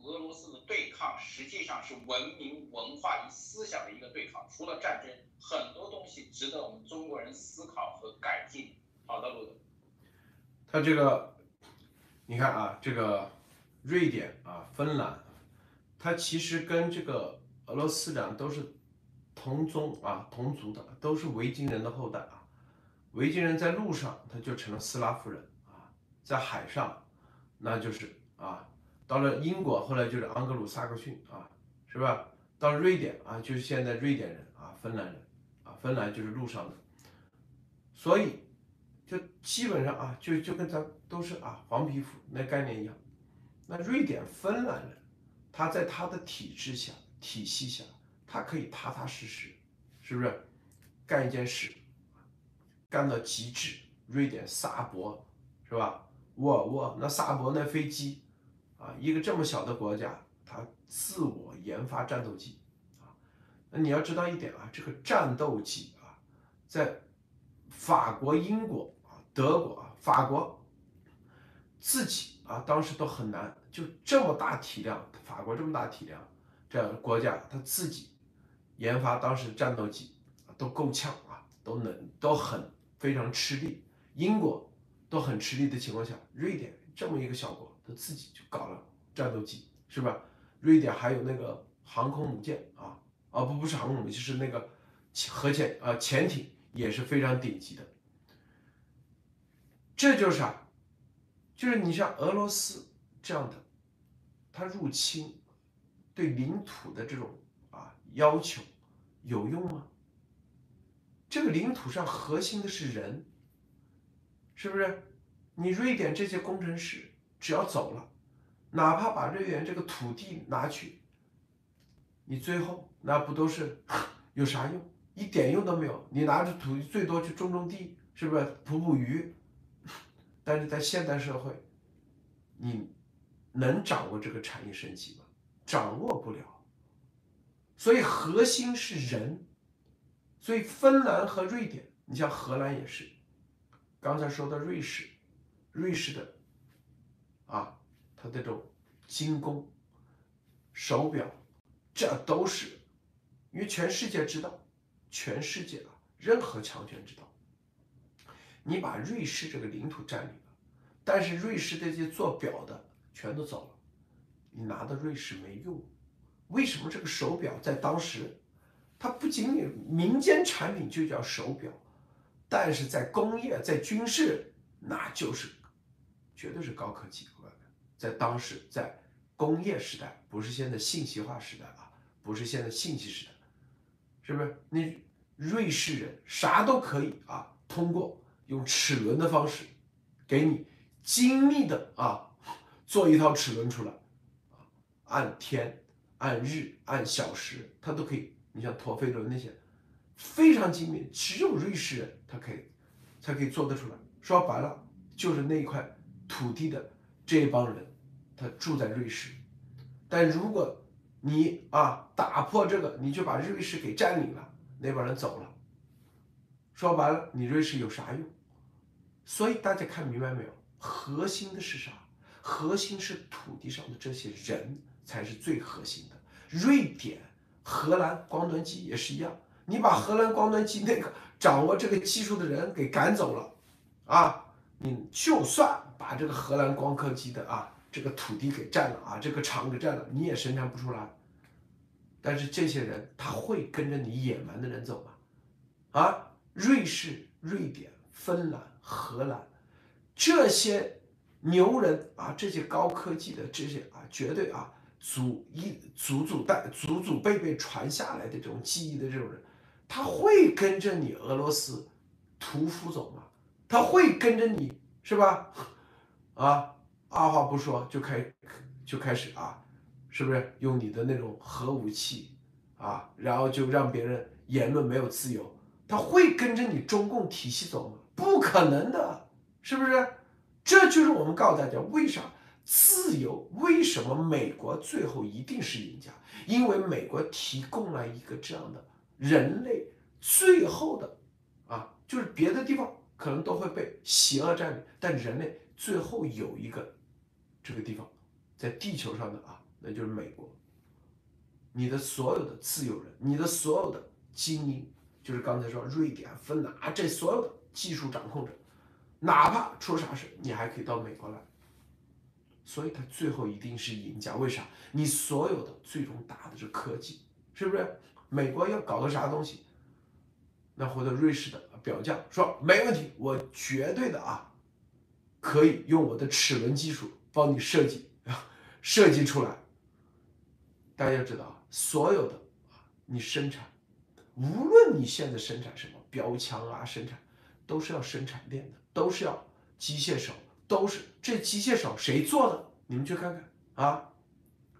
俄罗斯的对抗，实际上是文明、文化与思想的一个对抗。除了战争，很多东西值得我们中国人思考和改进。好的，路德。他这个，你看啊，这个瑞典啊、芬兰，它其实跟这个俄罗斯两都是同宗啊、同族的，都是维京人的后代啊。维京人在路上他就成了斯拉夫人啊，在海上那就是啊，到了英国后来就是盎格鲁撒克逊啊，是吧？到瑞典啊，就是现在瑞典人啊、芬兰人啊，芬兰就是路上的，所以。就基本上啊，就就跟咱都是啊黄皮肤那概念一样。那瑞典、芬兰人，他在他的体制下、体系下，他可以踏踏实实，是不是干一件事，干到极致。瑞典萨博是吧？沃尔沃那萨博那飞机啊，一个这么小的国家，它自我研发战斗机啊。那你要知道一点啊，这个战斗机啊，在法国、英国啊。德国啊，法国自己啊，当时都很难，就这么大体量，法国这么大体量这样的国家，他自己研发当时战斗机都够呛啊，都能都很非常吃力。英国都很吃力的情况下，瑞典这么一个小国，他自己就搞了战斗机，是吧？瑞典还有那个航空母舰啊，啊不不是航空母舰，是那个核潜啊潜艇也是非常顶级的。这就是啥？就是你像俄罗斯这样的，它入侵对领土的这种啊要求有用吗？这个领土上核心的是人，是不是？你瑞典这些工程师只要走了，哪怕把瑞园这个土地拿去，你最后那不都是 有啥用？一点用都没有。你拿着土地最多去种种地，是不是捕捕鱼？但是在现代社会，你能掌握这个产业升级吗？掌握不了。所以核心是人。所以芬兰和瑞典，你像荷兰也是。刚才说的瑞士，瑞士的啊，它这种精工、手表，这都是因为全世界知道，全世界啊，任何强权知道。你把瑞士这个领土占领了，但是瑞士这些做表的全都走了，你拿到瑞士没用。为什么这个手表在当时，它不仅仅民间产品就叫手表，但是在工业、在军事，那就是绝对是高科技。朋友们在当时，在工业时代，不是现在信息化时代啊，不是现在信息时代，是不是？那瑞士人啥都可以啊，通过。用齿轮的方式，给你精密的啊做一套齿轮出来，啊按天、按日、按小时，它都可以。你像陀飞轮那些，非常精密，只有瑞士人他可以才可以做得出来。说白了，就是那一块土地的这帮人，他住在瑞士。但如果你啊打破这个，你就把瑞士给占领了，那帮人走了。说白了，你瑞士有啥用？所以大家看明白没有？核心的是啥？核心是土地上的这些人才是最核心的。瑞典、荷兰光端机也是一样，你把荷兰光端机那个掌握这个技术的人给赶走了，啊，你就算把这个荷兰光刻机的啊这个土地给占了啊，这个厂给占了，你也生产不出来。但是这些人他会跟着你野蛮的人走吗？啊，瑞士、瑞典、芬兰。荷兰这些牛人啊，这些高科技的这些啊，绝对啊，祖一祖祖代祖祖辈辈传下来的这种记忆的这种人，他会跟着你俄罗斯屠夫走吗？他会跟着你是吧？啊，二话不说就开就开始啊，是不是用你的那种核武器啊，然后就让别人言论没有自由？他会跟着你中共体系走吗？不可能的，是不是？这就是我们告诉大家，为啥自由？为什么美国最后一定是赢家？因为美国提供了一个这样的人类最后的啊，就是别的地方可能都会被邪恶占领，但人类最后有一个这个地方在地球上的啊，那就是美国。你的所有的自由人，你的所有的精英，就是刚才说瑞典、芬兰啊，这所有的。技术掌控者，哪怕出啥事，你还可以到美国来。所以他最后一定是赢家。为啥？你所有的最终打的是科技，是不是？美国要搞个啥东西，那或者瑞士的表匠说没问题，我绝对的啊，可以用我的齿轮技术帮你设计，设计出来。大家要知道，所有的啊，你生产，无论你现在生产什么标枪啊，生产。都是要生产链的，都是要机械手，都是这机械手谁做的？你们去看看啊，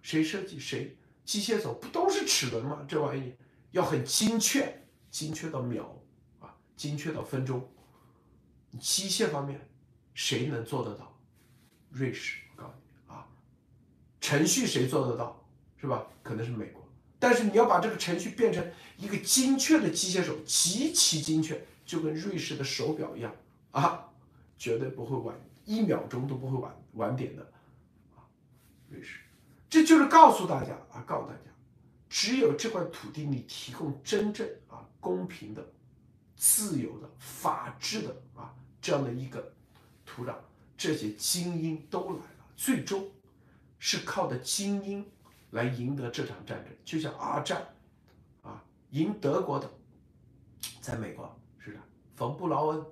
谁设计谁？机械手不都是齿轮吗？这玩意要很精确，精确到秒啊，精确到分钟。机械方面谁能做得到？瑞士，我告诉你啊，程序谁做得到？是吧？可能是美国，但是你要把这个程序变成一个精确的机械手，极其精确。就跟瑞士的手表一样啊，绝对不会晚一秒钟都不会晚晚点的啊，瑞士，这就是告诉大家啊，告诉大家，只有这块土地你提供真正啊公平的、自由的、法治的啊这样的一个土壤，这些精英都来了，最终是靠的精英来赢得这场战争，就像二战啊赢德国的，在美国是的。冯布劳恩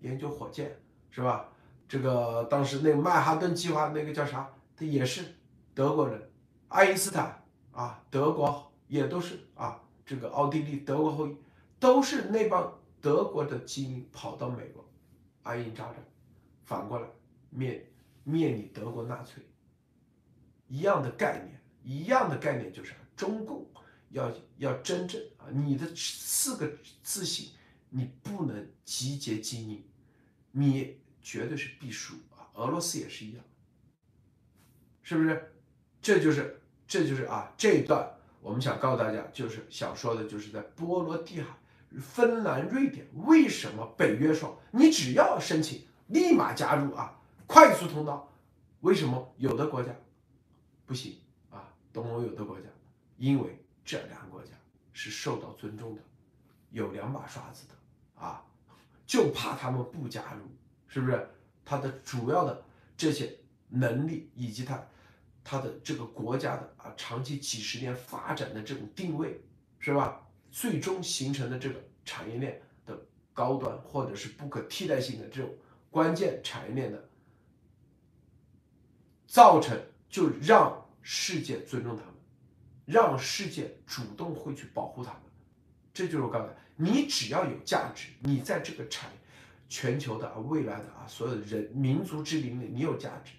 研究火箭是吧？这个当时那个曼哈顿计划那个叫啥？他也是德国人，爱因斯坦啊，德国也都是啊，这个奥地利德国后裔，都是那帮德国的精英跑到美国安营扎寨，反过来灭灭你德国纳粹，一样的概念，一样的概念就是中共要要真正啊，你的四个自信，你不能集结精英，你绝对是必输啊！俄罗斯也是一样，是不是？这就是这就是啊，这一段我们想告诉大家，就是想说的，就是在波罗的海，芬兰、瑞典为什么北约说你只要申请立马加入啊，快速通道？为什么有的国家不行啊？东欧有的国家，因为这两个国家是受到尊重的，有两把刷子的啊，就怕他们不加入。是不是他的主要的这些能力，以及他他的这个国家的啊长期几十年发展的这种定位，是吧？最终形成的这个产业链的高端或者是不可替代性的这种关键产业链的造成，就让世界尊重他们，让世界主动会去保护他们。这就是我刚才，你只要有价值，你在这个产。全球的啊，未来的啊，所有的人民族之林里，你有价值，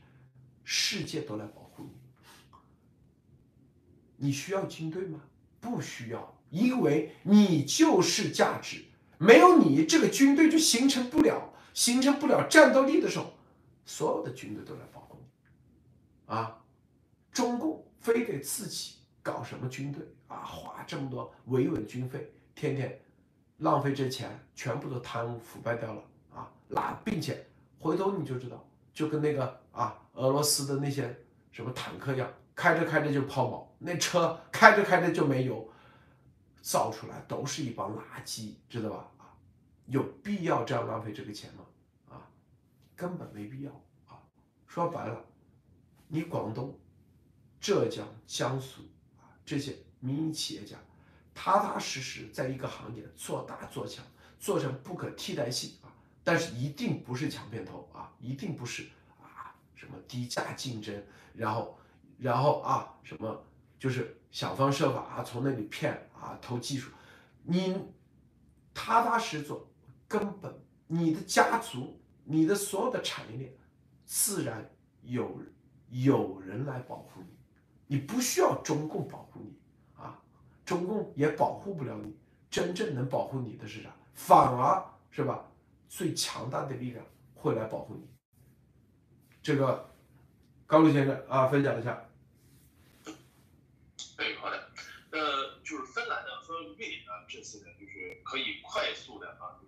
世界都来保护你。你需要军队吗？不需要，因为你就是价值。没有你，这个军队就形成不了，形成不了战斗力的时候，所有的军队都来保护你。啊，中共非得自己搞什么军队啊，花这么多维稳军费，天天浪费这钱，全部都贪污腐败掉了啊。那并且回头你就知道，就跟那个啊俄罗斯的那些什么坦克一样，开着开着就抛锚，那车开着开着就没油，造出来都是一帮垃圾，知道吧？有必要这样浪费这个钱吗？啊，根本没必要啊。说白了，你广东、浙江、江苏啊这些民营企业家，踏踏实实在一个行业做大做强，做成不可替代性啊。但是一定不是抢片头啊，一定不是啊，什么低价竞争，然后，然后啊，什么就是想方设法啊，从那里骗啊，偷技术，你踏踏实实做，根本你的家族，你的所有的产业链，自然有有人来保护你，你不需要中共保护你啊，中共也保护不了你，真正能保护你的是啥？反而是吧？最强大的力量会来保护你。这个高露先生啊，分享一下。对，好的。呃，就是芬兰呢和瑞典呢，这次呢就是可以快速的啊，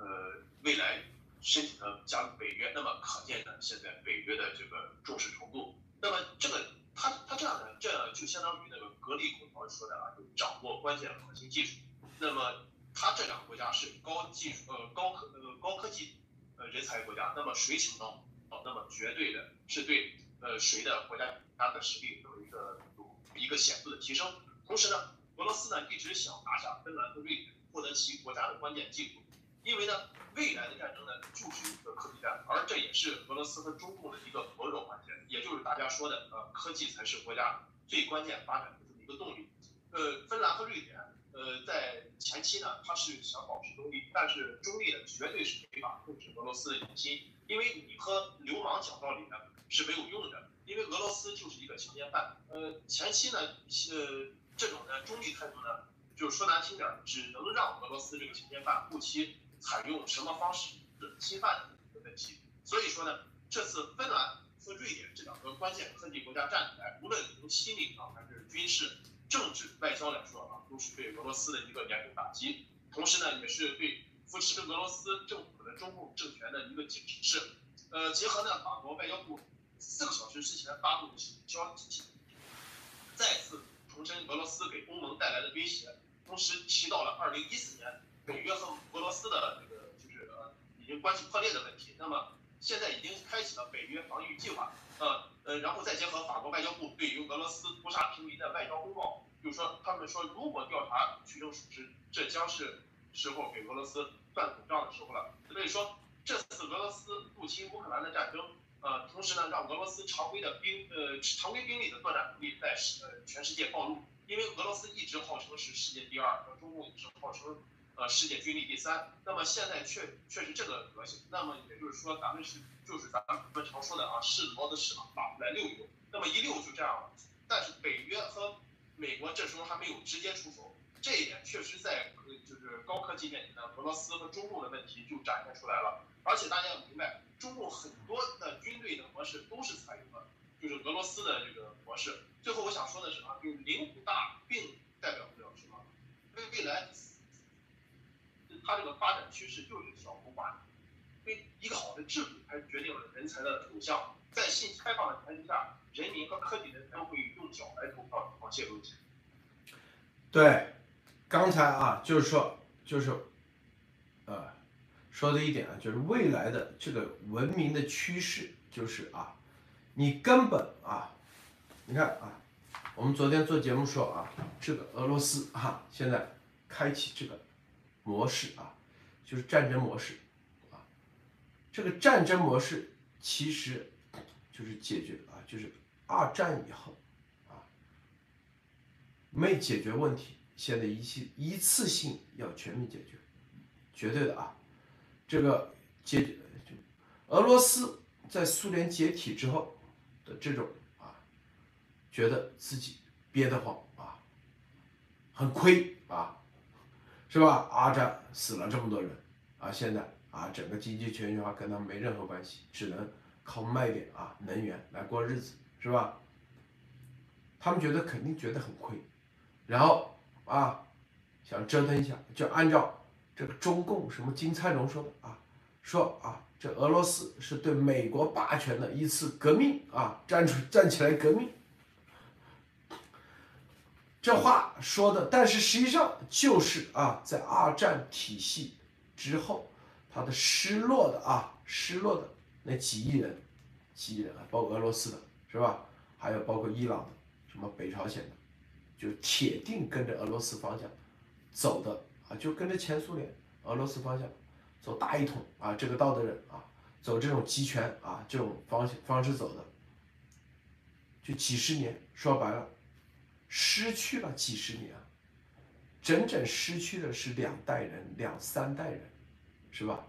呃未来申请呢加入北约，那么可见呢现在北约的这个重视程度。那么这个他他这样呢，这样就相当于那个格力空调说的啊，就掌握关键核心技术。那么他这两个国家是高技术呃高科呃高科技呃人才国家，那么谁抢到，那么绝对的是对呃谁的国家他的实力有一个有一个显著的提升。同时呢，俄罗斯呢一直想拿下芬兰和瑞典，获得其国家的关键技术，因为呢未来的战争呢就是一个科技战，而这也是俄罗斯和中共的一个薄弱环节，也就是大家说的呃科技才是国家最关键发展的这么一个动力。呃，芬兰和瑞典。呃，在前期呢，他是想保持中立，但是中立呢，绝对是没法控制俄罗斯的野心，因为你和流氓讲道理呢是没有用的，因为俄罗斯就是一个强奸犯。呃，前期呢，呃，这种呢中立态度呢，就是说难听点，只能让俄罗斯这个强奸犯后期采用什么方式侵犯的一个问题。所以说呢，这次芬兰和瑞典这两个关键科技国家站起来，无论从心理上还是军事。政治外交来说啊，都是对俄罗斯的一个严重打击，同时呢，也是对扶持俄罗斯政府的中共政权的一个警示。呃，结合呢，法国外交部四个小时之前发布的消息，再次重申俄罗斯给欧盟带来的威胁，同时提到了二零一四年北约和俄罗斯的这个就是呃已经关系破裂的问题。那么现在已经开启了北约防御计划。呃呃，然后再结合法国外交部对于俄罗斯屠杀平民的外交公报，就是说他们说如果调查取证属实，这将是时候给俄罗斯算总账的时候了。所以说，这。次俄罗斯入侵乌克兰的战争，呃，同时呢，让俄罗斯常规的兵呃常规兵力的作战能力在世呃全世界暴露。因为俄罗斯一直号称是世界第二，中共一直号称呃世界军力第三。那么现在确确实这个德行，那么也就是说咱们是就是咱们们常说的啊，是骡子是马，马不来溜一溜。那么一溜就这样了。但是北约和美国这时候还没有直接出手，这一点确实在就是高科技面前呢，俄罗斯和中共的问题就展现出来了。而且大家要明白，中共很多的军队的模式都是采用了就是俄罗斯的这个模式。最后我想说的是啊，就是领土大并代表不了什么，未来它这个发展趋势就是小国寡因为一个好的制度才决定了人才的走向，在信息开放的前提下，人民和科技人才会用脚来投票往泄露钱。对，刚才啊，就是说，就是，呃，说的一点啊，就是未来的这个文明的趋势，就是啊，你根本啊，你看啊，我们昨天做节目说啊，这个俄罗斯哈、现在开启这个模式啊，就是战争模式啊，这个战争模式其实就是解决啊，就是二战以后啊。没解决问题，现在一次一次性要全面解决，绝对的啊！这个解决，俄罗斯在苏联解体之后的这种啊，觉得自己憋得慌啊，很亏啊，是吧？阿战死了这么多人啊，现在啊，整个经济全球化跟他们没任何关系，只能靠卖点啊能源来过日子，是吧？他们觉得肯定觉得很亏。然后啊，想折腾一下，就按照这个中共什么金灿荣说的啊，说啊，这俄罗斯是对美国霸权的一次革命啊，站出站起来革命。这话说的，但是实际上就是啊，在二战体系之后，他的失落的啊，失落的那几亿人，几亿人啊，包括俄罗斯的是吧？还有包括伊朗的，什么北朝鲜的。就铁定跟着俄罗斯方向走的啊，就跟着前苏联、俄罗斯方向走大一统啊，这个道德人啊，走这种集权啊这种方方式走的，就几十年，说白了，失去了几十年，整整失去的是两代人、两三代人，是吧？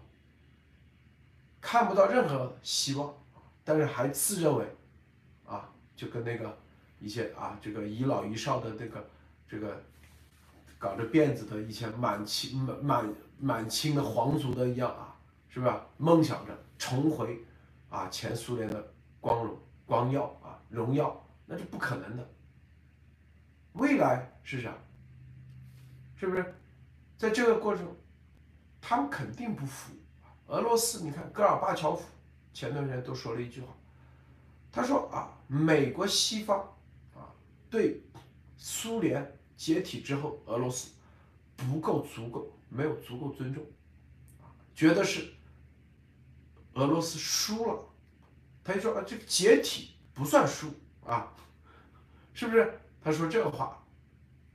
看不到任何希望，但是还自认为啊，就跟那个。一些啊，这个遗老遗少的这个这个搞着辫子的以前满清满满满清的皇族的一样啊，是吧？梦想着重回啊前苏联的光荣光耀啊荣耀，那是不可能的。未来是啥？是不是？在这个过程，他们肯定不服。俄罗斯，你看戈尔巴乔夫前段时间都说了一句话，他说啊，美国西方啊。对苏联解体之后，俄罗斯不够足够，没有足够尊重，觉得是俄罗斯输了，他就说啊，这个解体不算输啊，是不是？他说这话，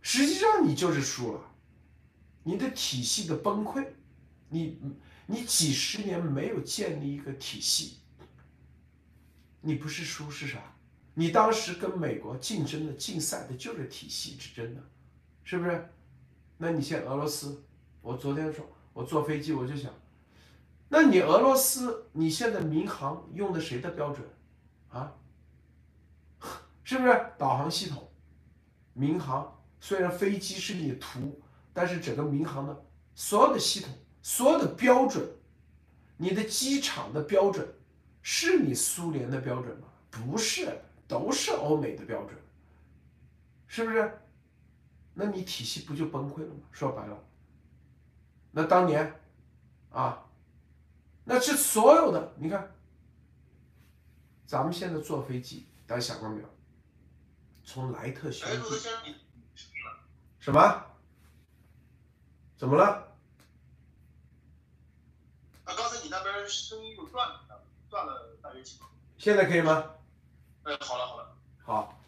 实际上你就是输了，你的体系的崩溃，你你几十年没有建立一个体系，你不是输是啥？你当时跟美国竞争的、竞赛的就是体系之争的，是不是？那你现俄罗斯，我昨天说，我坐飞机我就想，那你俄罗斯，你现在民航用的谁的标准啊？是不是导航系统？民航虽然飞机是你图，但是整个民航的所有的系统、所有的标准，你的机场的标准，是你苏联的标准吗？不是。都是欧美的标准，是不是？那你体系不就崩溃了吗？说白了，那当年，啊，那这所有的，你看，咱们现在坐飞机，大家想过没有？从莱特兄弟，什么？怎么了？啊，刚才你那边声音又断了，断了大约几秒。现在可以吗？哎，好了好了，好，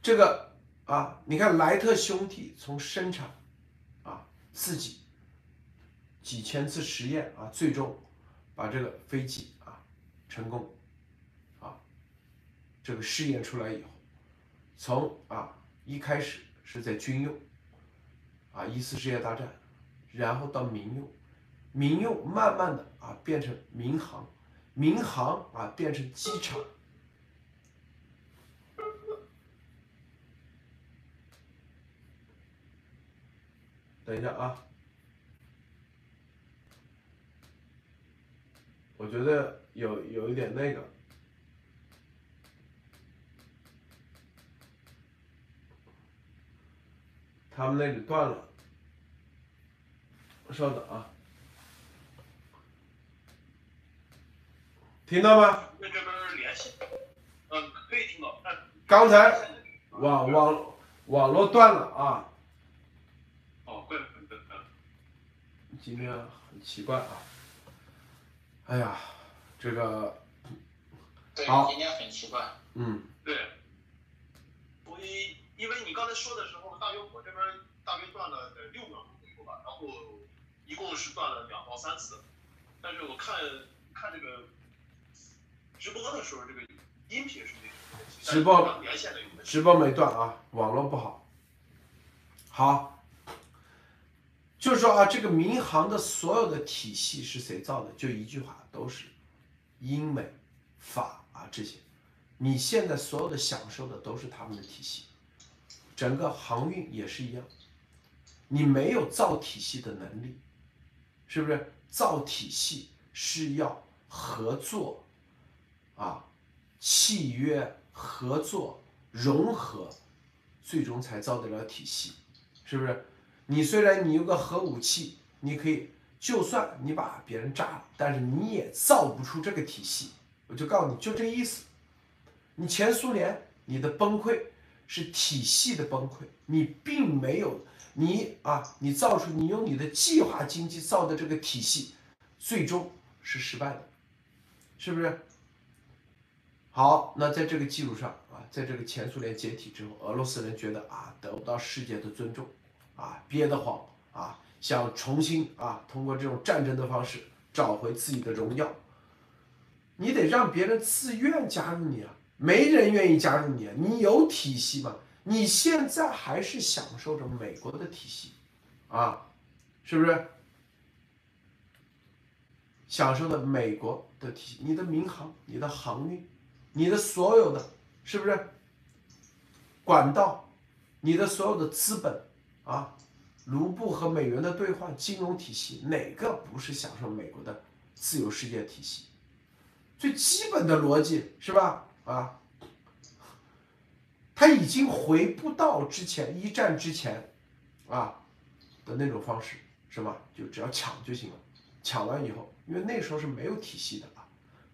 这个啊，你看莱特兄弟从生产啊自己几千次实验啊，最终把这个飞机啊成功啊这个试验出来以后，从啊一开始是在军用啊一次世界大战，然后到民用，民用慢慢的啊变成民航，民航啊变成机场。等一下啊，我觉得有有一点那个，他们那里断了，稍等啊，听到吗？那这边联系，嗯，可以听到，但刚才网网网络断了啊，哦，怪不得，嗯，今天很奇怪啊，哎呀，这个对好，今天很奇怪。嗯。对，我一因为你刚才说的时候，大约我这边大约断了得六秒钟左右吧，然后一共是断了两到三次，但是我看看这个直播的时候，这个音频是没直播连线的有。直播没断啊，网络不好。好，就是说啊，这个民航的所有的体系是谁造的？就一句话，都是英美法啊这些。你现在所有的享受的都是他们的体系，整个航运也是一样。你没有造体系的能力，是不是？造体系是要合作啊，契约、合作、融合，最终才造得了体系，是不是？你虽然你有个核武器，你可以，就算你把别人炸了，但是你也造不出这个体系。我就告诉你，就这意思。你前苏联，你的崩溃是体系的崩溃，你并没有你啊，你造出你用你的计划经济造的这个体系，最终是失败的，是不是？好，那在这个基础上啊，在这个前苏联解体之后，俄罗斯人觉得啊得不到世界的尊重，啊憋得慌啊，想重新啊通过这种战争的方式找回自己的荣耀。你得让别人自愿加入你啊，没人愿意加入你，你有体系吗？你现在还是享受着美国的体系，啊，是不是？享受的美国的体系，你的民航、你的航运、你的所有的，是不是？管道，你的所有的资本啊，卢布和美元的兑换、金融体系，哪个不是享受美国的自由世界体系？最基本的逻辑是吧？啊，他已经回不到之前一战之前啊的那种方式，是吧？就只要抢就行了，抢完以后，因为那时候是没有体系的啊，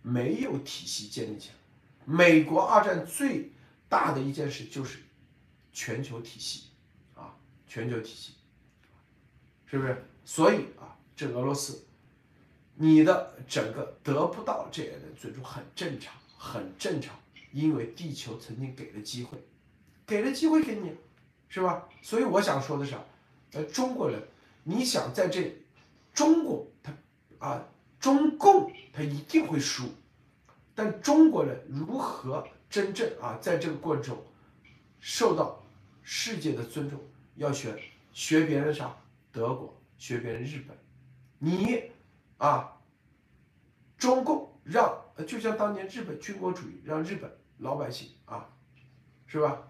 没有体系建立起来。美国二战最大的一件事就是全球体系啊，全球体系，是不是？所以啊，这俄罗斯。你的整个得不到这样的尊重很正常，很正常，因为地球曾经给了机会，给了机会给你，是吧？所以我想说的是，呃，中国人，你想在这，中国他啊，中共他一定会输，但中国人如何真正啊，在这个过程中受到世界的尊重，要学学别人啥？德国，学别人日本，你。啊，中共让就像当年日本军国主义让日本老百姓啊，是吧？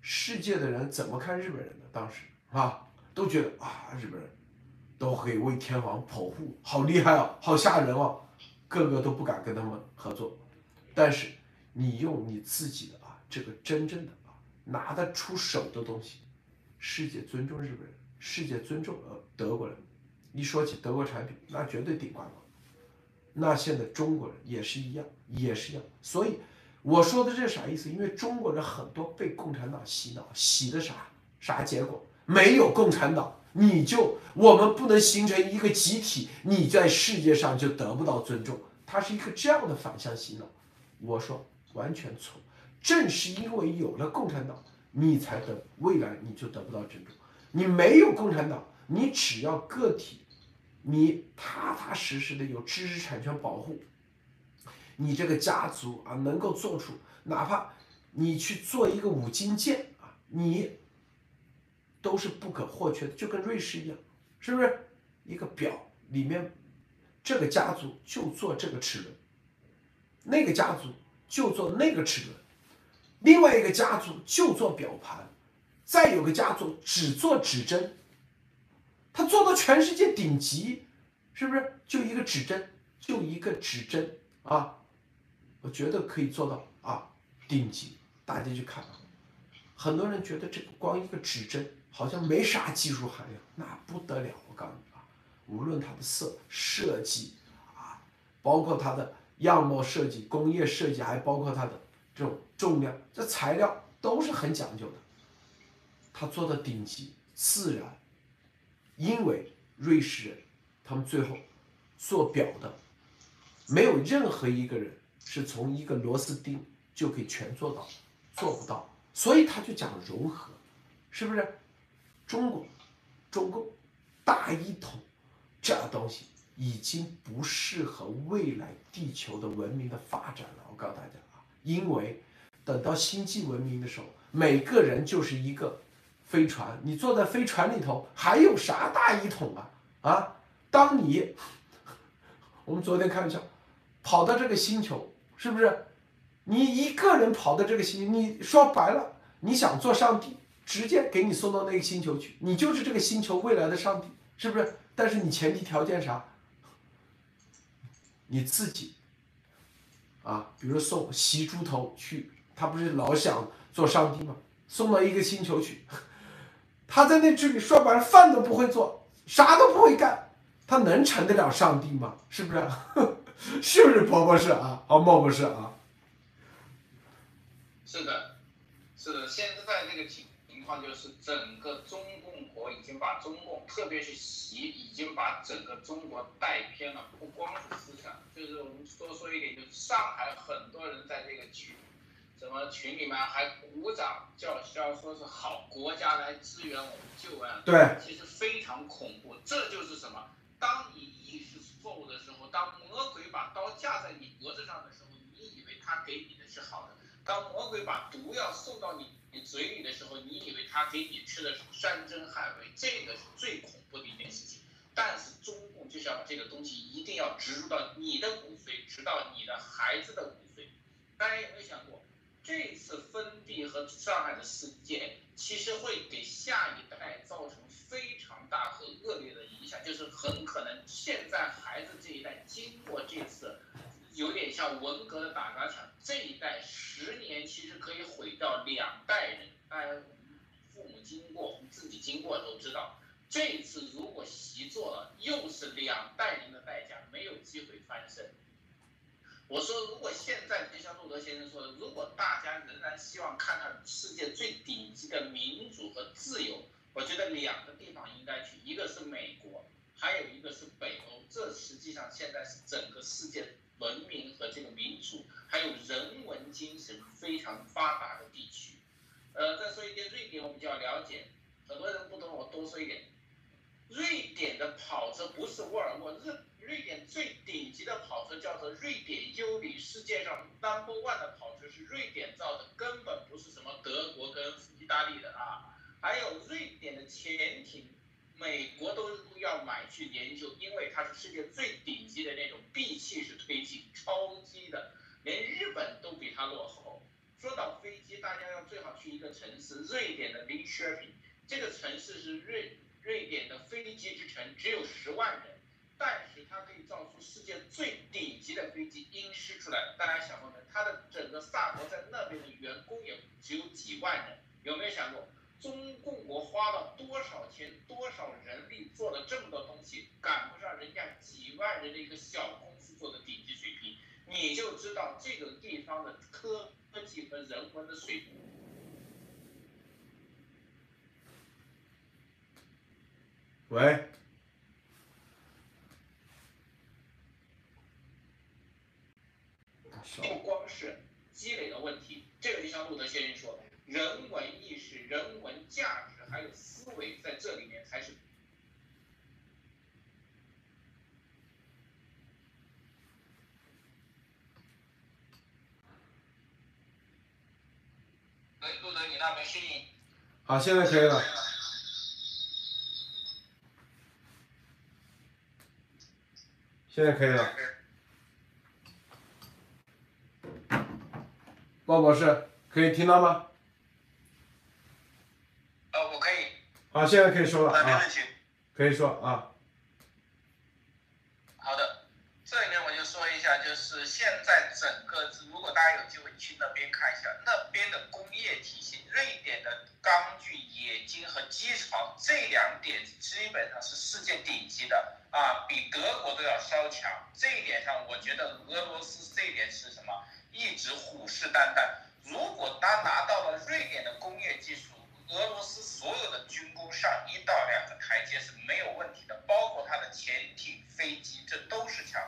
世界的人怎么看日本人的？当时啊，都觉得啊，日本人都可以为天皇保护，好厉害啊，好吓人哦，个个都不敢跟他们合作。但是你用你自己的啊，这个真正的啊，拿得出手的东西，世界尊重日本人，世界尊重呃德国人。一说起德国产品，那绝对顶呱呱。那现在中国人也是一样，也是一样。所以我说的这啥意思？因为中国人很多被共产党洗脑，洗的啥？啥结果？没有共产党，你就我们不能形成一个集体，你在世界上就得不到尊重。它是一个这样的反向洗脑。我说完全错。正是因为有了共产党，你才得未来你就得不到尊重。你没有共产党，你只要个体。你踏踏实实的有知识产权保护，你这个家族啊能够做出，哪怕你去做一个五金件啊，你都是不可或缺的，就跟瑞士一样，是不是？一个表里面，这个家族就做这个齿轮，那个家族就做那个齿轮，另外一个家族就做表盘，再有个家族只做指针。他做到全世界顶级，是不是？就一个指针，就一个指针啊！我觉得可以做到啊，顶级。大家去看啊，很多人觉得这个光一个指针好像没啥技术含量，那不得了！我告诉你啊，无论它的色设计啊，包括它的样貌设计、工业设计，还包括它的这种重量，这材料都是很讲究的。他做到顶级，自然。因为瑞士人，他们最后做表的，没有任何一个人是从一个螺丝钉就可以全做到，做不到，所以他就讲融合，是不是？中国，中共大一统，这东西已经不适合未来地球的文明的发展了。我告诉大家啊，因为等到星际文明的时候，每个人就是一个。飞船，你坐在飞船里头还有啥大一统啊？啊，当你，我们昨天开玩笑，跑到这个星球，是不是？你一个人跑到这个星，你说白了，你想做上帝，直接给你送到那个星球去，你就是这个星球未来的上帝，是不是？但是你前提条件啥？你自己，啊，比如送习猪头去，他不是老想做上帝吗？送到一个星球去。他在那这里说白了，饭都不会做，啥都不会干，他能成得了上帝吗？是不是？是不是婆婆是啊？啊，莫博士啊？是的，是的。现在这个情情况就是，整个中共国已经把中共，特别是习，已经把整个中国带偏了。不光是思想，就是我们多说一点，就是上海很多人在这个群。什么群里面还鼓掌叫嚣，说是好国家来支援我们救援，对，其实非常恐怖。这就是什么？当你意识错误的时候，当魔鬼把刀架在你脖子上的时候，你以为他给你的是好的；当魔鬼把毒药送到你你嘴里的时候，你以为他给你吃的是山珍海味。这个是最恐怖的一件事情。但是中共就是要把这个东西一定要植入到你的骨髓，直到你的孩子的骨髓。大家有没有想过？这次封闭和上海的事件，其实会给下一代造成非常大和恶劣的影响，就是很可能现在孩子这一代经过这次，有点像文革的打砸抢，这一代十年其实可以毁掉两代人。大家父母经过，自己经过都知道，这次如果习作了，又是两代人的代价，没有机会翻身。我说，如果现在就像路德先生说的，如果大家仍然希望看到世界最顶级的民主和自由，我觉得两个地方应该去，一个是美国，还有一个是北欧。这实际上现在是整个世界文明和这个民主还有人文精神非常发达的地区。呃，再说一点，瑞典我们就要了解，很多人不懂，我多说一点，瑞典的跑车不是沃尔沃，日。瑞典最顶级的跑车叫做瑞典优里，世界上 number one 的跑车是瑞典造的，根本不是什么德国跟意大利的啊。还有瑞典的潜艇，美国都要买去研究，因为它是世界最顶级的那种闭气式推进，超级的，连日本都比它落后。说到飞机，大家要最好去一个城市，瑞典的 Linköping，这个城市是瑞瑞典的飞机之城，只有十万人。但是它可以造出世界最顶级的飞机，鹰狮出来。大家想过没？它的整个萨博在那边的员工也只有几万人。有没有想过，中共国花了多少钱、多少人力做了这么多东西，赶不上人家几万人的一个小公司做的顶级水平？你就知道这个地方的科技和人文的水平。喂。不光是积累的问题，这个就像路德先生说的，人文意识、人文价值还有思维在这里面才是。路德，你那边声音？好，现在可以了。现在可以了。鲍博士，可以听到吗？呃，我可以。好，现在可以说了啊呃没问，题。可以说啊。好的，这里面我就说一下，就是现在整个，如果大家有机会去那边看一下，那边的工业体系，瑞典的钢锯、冶金和机床这两点基本上是世界顶级的啊，比德国都要稍强。这一点上，我觉得俄罗斯这一点是什么？一直虎视眈眈。如果他拿到了瑞典的工业技术，俄罗斯所有的军工上一到两个台阶是没有问题的，包括它的潜艇、飞机，这都是强。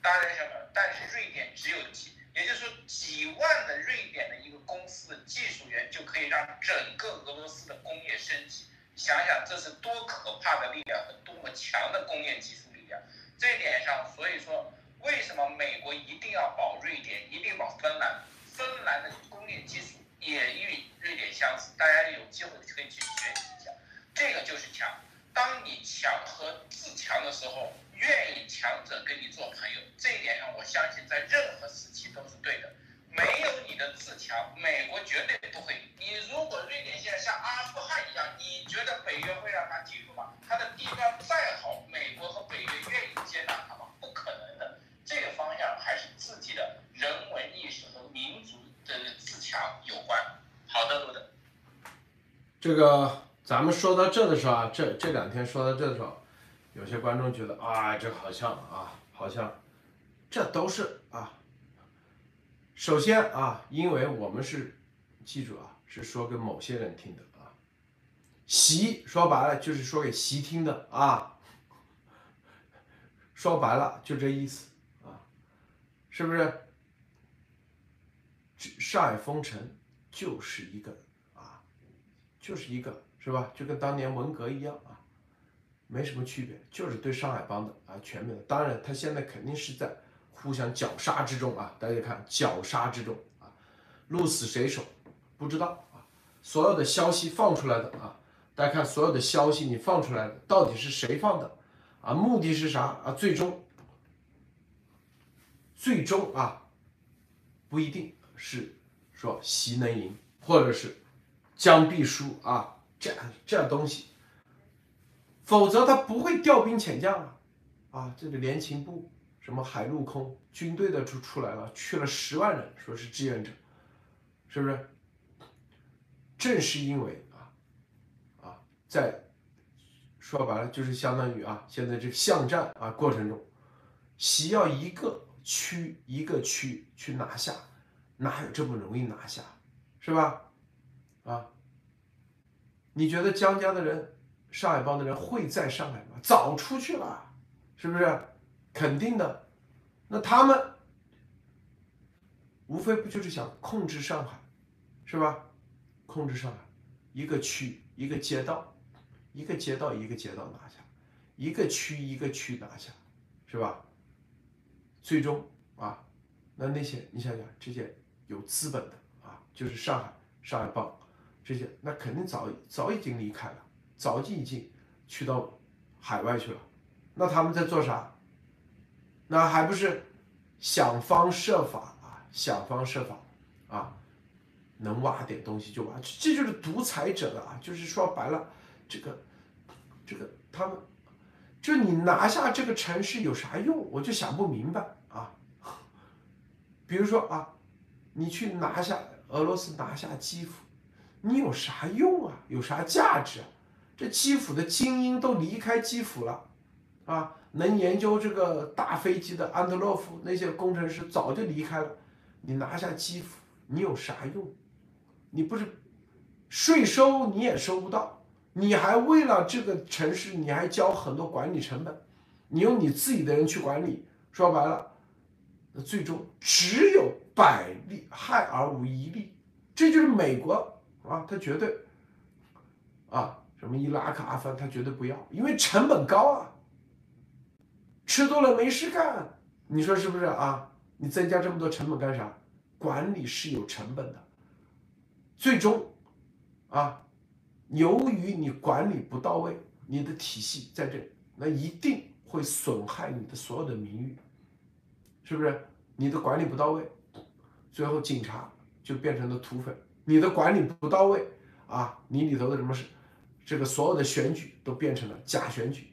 当然什么？但是瑞典只有几，也就是说几万的瑞典的一个公司的技术员就可以让整个俄罗斯的工业升级。想想这是多可怕的力量和多么强的工业技术力量。这一点上，所以说为什么美国一定要保瑞典，一定保芬兰？芬兰的工业技术也与瑞典相似，大家有机会可以去学习一下。这个就是强。当你强和自强的时候，愿意强者跟你做朋友，这一点上我相信在任何时期都是对的。没有你的自强，美国绝对不会。你如果瑞典现在像阿富汗一样，你觉得北约会让他进入吗？它的地段再好，美国和北约愿意接纳他吗？不可能的。这个方向还是自己的人文意识和民族的自强有关。好的，罗德。这个咱们说到这的时候啊，这这两天说到这的时候，有些观众觉得啊，这好像啊，好像，这都是啊。首先啊，因为我们是，记住啊，是说给某些人听的啊。习说白了就是说给习听的啊。说白了就这意思啊，是不是？上海封城就是一个啊，就是一个是吧？就跟当年文革一样啊，没什么区别，就是对上海帮的啊全面的。当然，他现在肯定是在互相绞杀之中啊，大家看绞杀之中啊，鹿死谁手不知道啊。所有的消息放出来的啊，大家看所有的消息你放出来的到底是谁放的啊？目的是啥啊？最终，最终啊，不一定是说习能赢，或者是将必输啊，这样这样东西，否则他不会调兵遣将啊，啊，这个联勤部什么海陆空军队的出出来了，去了十万人，说是志愿者，是不是？正是因为啊啊，在说白了就是相当于啊，现在这个巷战啊过程中，习要一个区一个区去拿下，哪有这么容易拿下，是吧？啊，你觉得江家的人、上海帮的人会在上海吗？早出去了，是不是？肯定的。那他们无非不就是想控制上海，是吧？控制上海，一个区一个街道，一个街道一个街道拿下，一个区一个区拿下，是吧？最终啊，那那些你想想，这些有资本的啊，就是上海上海帮这些，那肯定早早已经离开了，早就已经去到海外去了。那他们在做啥？那还不是想方设法啊，想方设法啊，能挖点东西就挖，这就是独裁者的啊，就是说白了，这个这个他们，就你拿下这个城市有啥用？我就想不明白啊。比如说啊，你去拿下俄罗斯拿下基辅，你有啥用啊？有啥价值啊？这基辅的精英都离开基辅了，啊，能研究这个大飞机的安德洛夫那些工程师早就离开了。你拿下基辅，你有啥用？你不是税收你也收不到，你还为了这个城市，你还交很多管理成本，你用你自己的人去管理，说白了，那最终只有百利害而无一利，这就是美国啊，他绝对啊，什么伊拉克、阿富汗，他绝对不要，因为成本高啊，吃多了没事干，你说是不是啊？你增加这么多成本干啥？管理是有成本的，最终啊，由于你管理不到位，你的体系在这里，那一定会损害你的所有的名誉，是不是？你的管理不到位，最后警察就变成了土匪。你的管理不到位啊，你里头的什么是这个所有的选举都变成了假选举。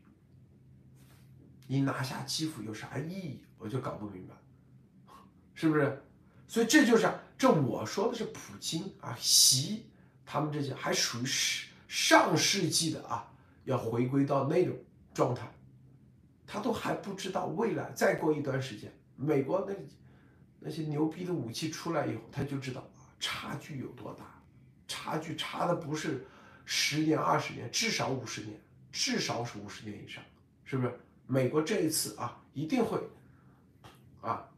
你拿下基辅有啥意义？我就搞不明白，是不是？所以这就是这我说的是普京啊，习他们这些还属于是上世纪的啊，要回归到那种状态，他都还不知道未来再过一段时间，美国那那些牛逼的武器出来以后，他就知道啊差距有多大，差距差的不是十年二十年，至少五十年，至少是五十年以上，是不是？美国这一次啊，一定会啊，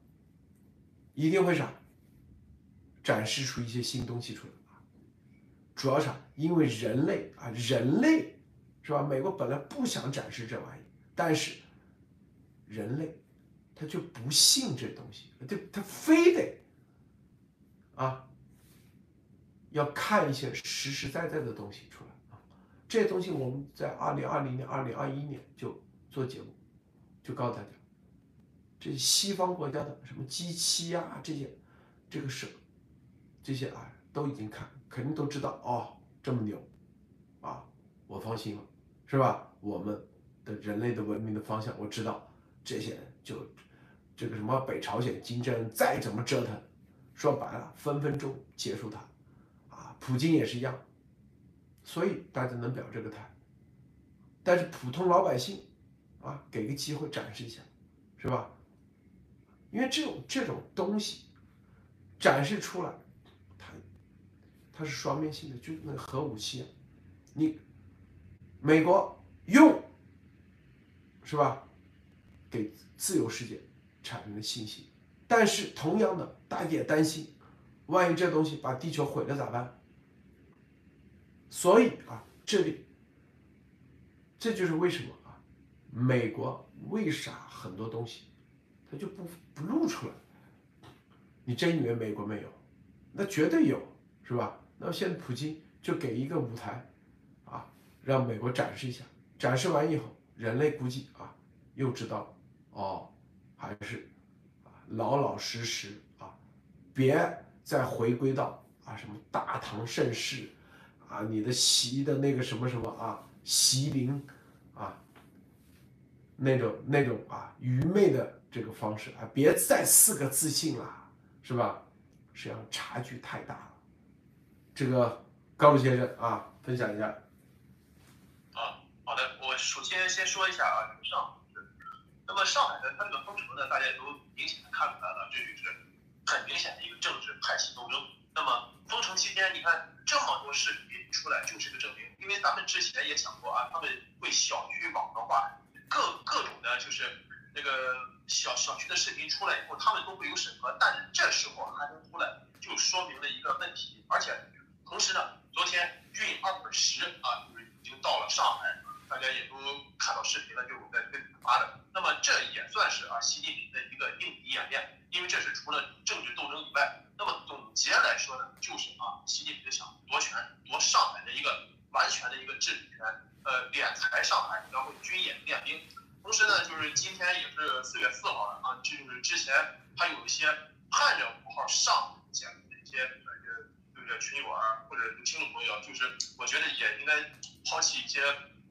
一定会啥？展示出一些新东西出来啊！主要是因为人类啊，人类是吧？美国本来不想展示这玩意，但是人类他就不信这东西，他他非得啊，要看一些实实在在的东西出来！这些东西我们在二零二零年、二零二一年就做节目。就告诉大家，这西方国家的什么机器呀，这些，这个是，这些啊，都已经看，肯定都知道哦，这么牛，啊，我放心了，是吧？我们的人类的文明的方向，我知道，这些就，这个什么北朝鲜金正恩再怎么折腾，说白了，分分钟结束他，啊，普京也是一样，所以大家能表这个态，但是普通老百姓。啊，给个机会展示一下，是吧？因为这种这种东西展示出来，它它是双面性的，就那核武器，你美国用是吧？给自由世界产生了信心，但是同样的，大家也担心，万一这东西把地球毁了咋办？所以啊，这里这就是为什么啊。美国为啥很多东西，它就不不露出来？你真以为美国没有？那绝对有，是吧？那现在普京就给一个舞台，啊，让美国展示一下。展示完以后，人类估计啊，又知道，哦，还是啊，老老实实啊，别再回归到啊什么大唐盛世，啊，你的习的那个什么什么啊，习林啊。那种那种啊愚昧的这个方式啊，别再四个自信了，是吧？实际上差距太大了。这个高鲁先生啊，分享一下。啊，好的，我首先先说一下啊，这个上海那么上海的它这个封城呢，大家都明显的看出来了，这就是很明显的一个政治派系斗争。那么封城期间，你看这么多视频出来，就是个证明。因为咱们之前也讲过啊，他们会小区网络化。各各种的，就是那个小小区的视频出来以后，他们都会有审核，但这时候还能出来，就说明了一个问题。而且同时呢，昨天运二十啊，就是已经到了上海，大家也都看到视频了，就是我在发的。那么这也算是啊，习近平的一个应急演练，因为这是除了政治斗争以外，那么总结来说呢，就是啊，习近平想夺权，夺上海的一个完全的一个治理权。呃，敛财上海，然后军演练兵，同时呢，就是今天也是四月四号了啊，这就是之前还有一些盼着五号上检的一些呃，就是群友啊或者听众朋友，就是我觉得也应该抛弃一些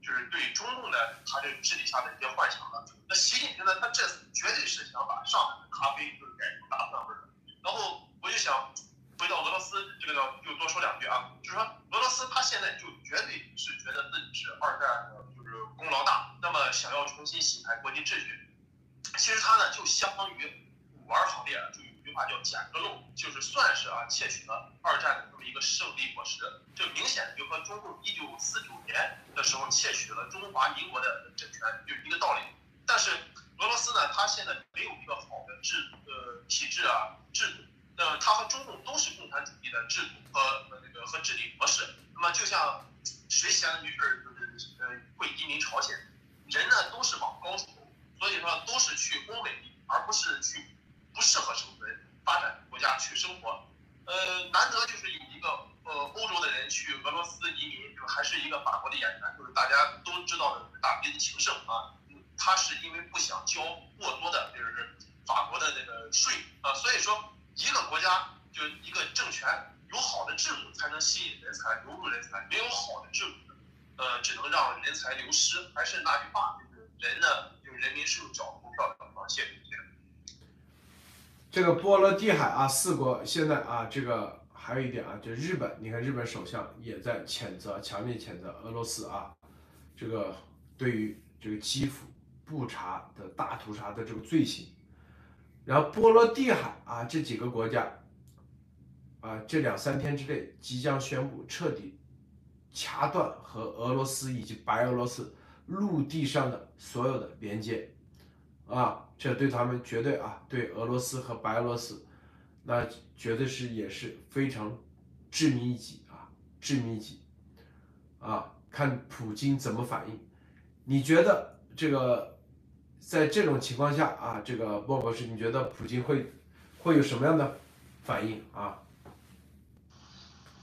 就是对中共的他这治理下的一些幻想了。那习近平呢，他这次绝对是想把上海的咖啡就是改成大蒜味的，然后我就想。回到俄罗斯这个呢，就多说两句啊，就是说俄罗斯他现在就绝对是觉得自己是二战的就是功劳大，那么想要重新洗牌国际秩序，其实他呢就相当于古玩行列，就一句话叫捡个漏，就是算是啊窃取了二战的这么一个胜利果实，这明显就和中共一九四九年的时候窃取了中华民国的政权就一个道理。但是俄罗斯呢，他现在没有一个好的制呃体制啊制度。呃，它和中共都是共产主义的制度和和那个和治理模式。那么就像谁闲的没事儿就是呃会移民朝鲜，人呢都是往高处走，所以说都是去欧美，而不是去不适合生存发展国家去生活。呃，难得就是有一个呃欧洲的人去俄罗斯移民，就还是一个法国的演员，就是大家都知道的大鼻子情圣啊。他是因为不想交过多的，就是法国的那个税啊，所以说一个国家就一个政权有好的制度才能吸引人才、流入人才，没有好的制度，呃，只能让人才流失。还是那句话，就是人呢，就人民是用脚投票的。谢谢。这个波罗的海啊，四国现在啊，这个还有一点啊，就日本，你看日本首相也在谴责，强烈谴责俄罗斯啊，这个对于这个基辅。布查的大屠杀的这个罪行，然后波罗的海啊这几个国家啊，这两三天之内即将宣布彻底掐断和俄罗斯以及白俄罗斯陆地上的所有的连接啊，这对他们绝对啊，对俄罗斯和白俄罗斯，那绝对是也是非常致命一击啊，致命一击啊，看普京怎么反应？你觉得这个？在这种情况下啊，这个莫博士，你觉得普京会会有什么样的反应啊？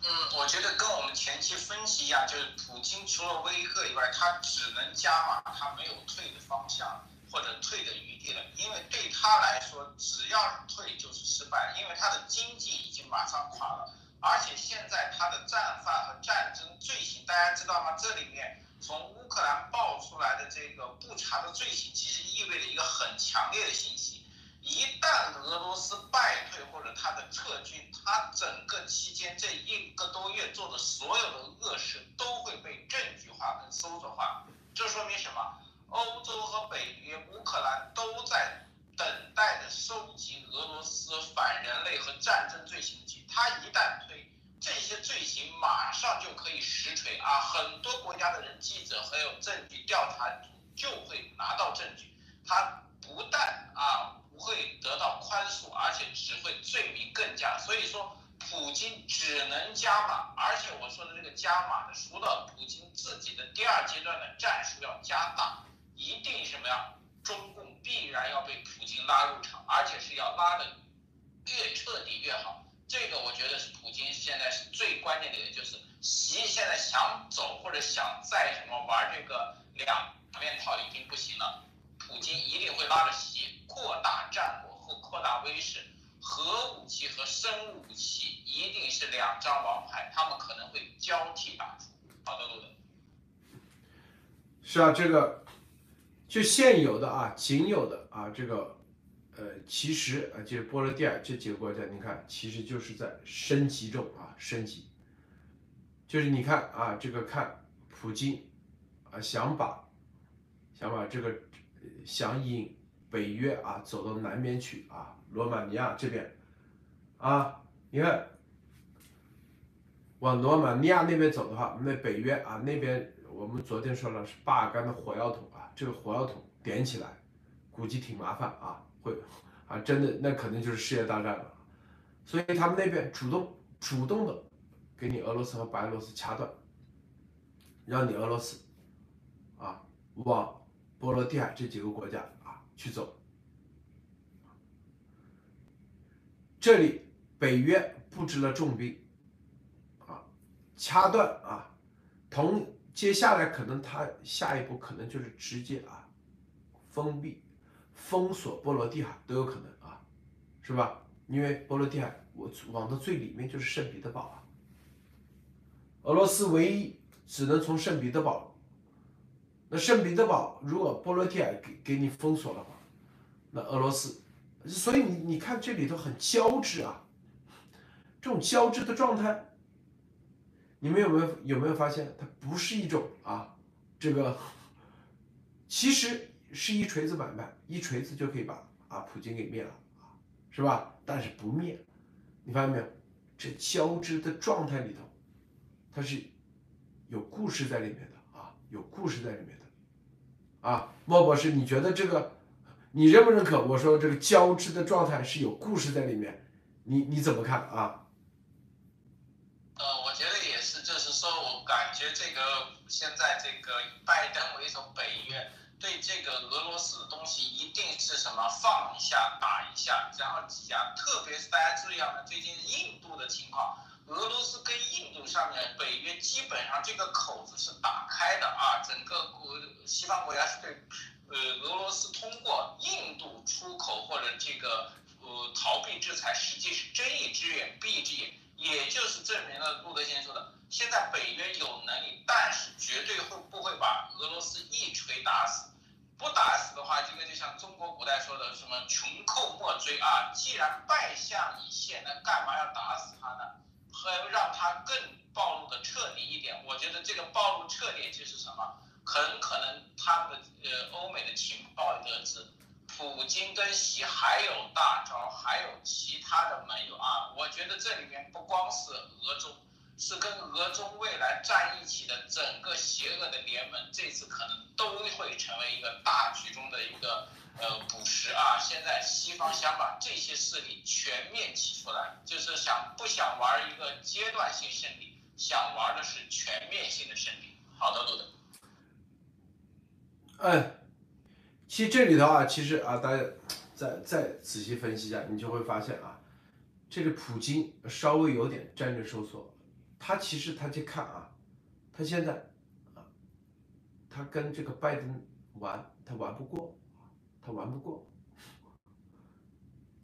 嗯，我觉得跟我们前期分析一样，就是普京除了威吓以外，他只能加码，他没有退的方向或者退的余地了。因为对他来说，只要是退就是失败，因为他的经济已经马上垮了，而且现在他的战犯和战争罪行，大家知道吗？这里面。从乌克兰爆出来的这个不查的罪行，其实意味着一个很强烈的信息：一旦俄罗斯败退或者他的撤军，他整个期间这一个多月做的所有的恶事都会被证据化跟搜索化。这说明什么？欧洲和北约、乌克兰都在等待着收集俄罗斯反人类和战争罪行集。他一旦推。这些罪行马上就可以实锤啊！很多国家的人、记者还有证据调查组就会拿到证据。他不但啊不会得到宽恕，而且只会罪名更加。所以说，普京只能加码。而且我说的这个加码的，除了普京自己的第二阶段的战术要加大，一定什么呀？中共必然要被普京拉入场，而且是要拉的越彻底越好。这个我觉得是普京现在是最关键的，就是习现在想走或者想再什么玩这个两面套已经不行了，普京一定会拉着习扩大战果或扩大威势，核武器和生物武器一定是两张王牌，他们可能会交替打出。好的，路德。是啊，这个就现有的啊，仅有的啊，这个。呃，其实啊，就是波罗的海这几个国家，你看，其实就是在升级中啊，升级。就是你看啊，这个看普京啊，想把想把这个想引北约啊走到南边去啊，罗马尼亚这边啊，你看往罗马尼亚那边走的话，那北约啊那边，我们昨天说了是巴尔干的火药桶，这个火药桶点起来，估计挺麻烦啊。会啊，真的那可能就是世界大战了，所以他们那边主动主动的给你俄罗斯和白俄罗斯掐断，让你俄罗斯啊往波罗的海这几个国家啊去走。这里北约布置了重兵啊，掐断啊，同接下来可能他下一步可能就是直接啊封闭。封锁波罗的海都有可能啊，是吧？因为波罗的海我往的最里面就是圣彼得堡啊，俄罗斯唯一只能从圣彼得堡。那圣彼得堡如果波罗的海给给你封锁了话，那俄罗斯，所以你你看这里头很交织啊，这种交织的状态，你们有没有有没有发现它不是一种啊，这个其实。是一锤子买卖，一锤子就可以把啊普京给灭了啊，是吧？但是不灭，你发现没有？这交织的状态里头，它是有故事在里面的啊，有故事在里面的啊。莫博士，你觉得这个你认不认可？我说这个交织的状态是有故事在里面，你你怎么看啊？是什么放一下打一下，然后挤压，特别是大家注意啊，最近印度的情况，俄罗斯跟印度上面，北约基本上这个口子是打开的啊，整个国西方国家是对呃俄罗斯通过印度出口或者这个呃逃避制裁，实际是睁一只眼闭一只眼，也就是证明了路德先生说的，现在北约有能力，但是绝对会不会把俄罗斯一锤打死？不打死的话，这个就像中国古代说的什么“穷寇莫追”啊，既然败相已现，那干嘛要打死他呢？和让他更暴露的彻底一点，我觉得这个暴露彻底就是什么？很可能他们的呃欧美的情报得知，普京跟习还有大招，还有其他的没有啊？我觉得这里面不光是俄中。是跟俄中未来站一起的整个邪恶的联盟，这次可能都会成为一个大局中的一个呃捕食啊！现在西方想把这些势力全面起出来，就是想不想玩一个阶段性胜利，想玩的是全面性的胜利。好的，路德。嗯，其实这里头啊，其实啊，大家再再仔细分析一下，你就会发现啊，这个普京稍微有点战略收缩。他其实他去看啊，他现在啊，他跟这个拜登玩，他玩不过，他玩不过，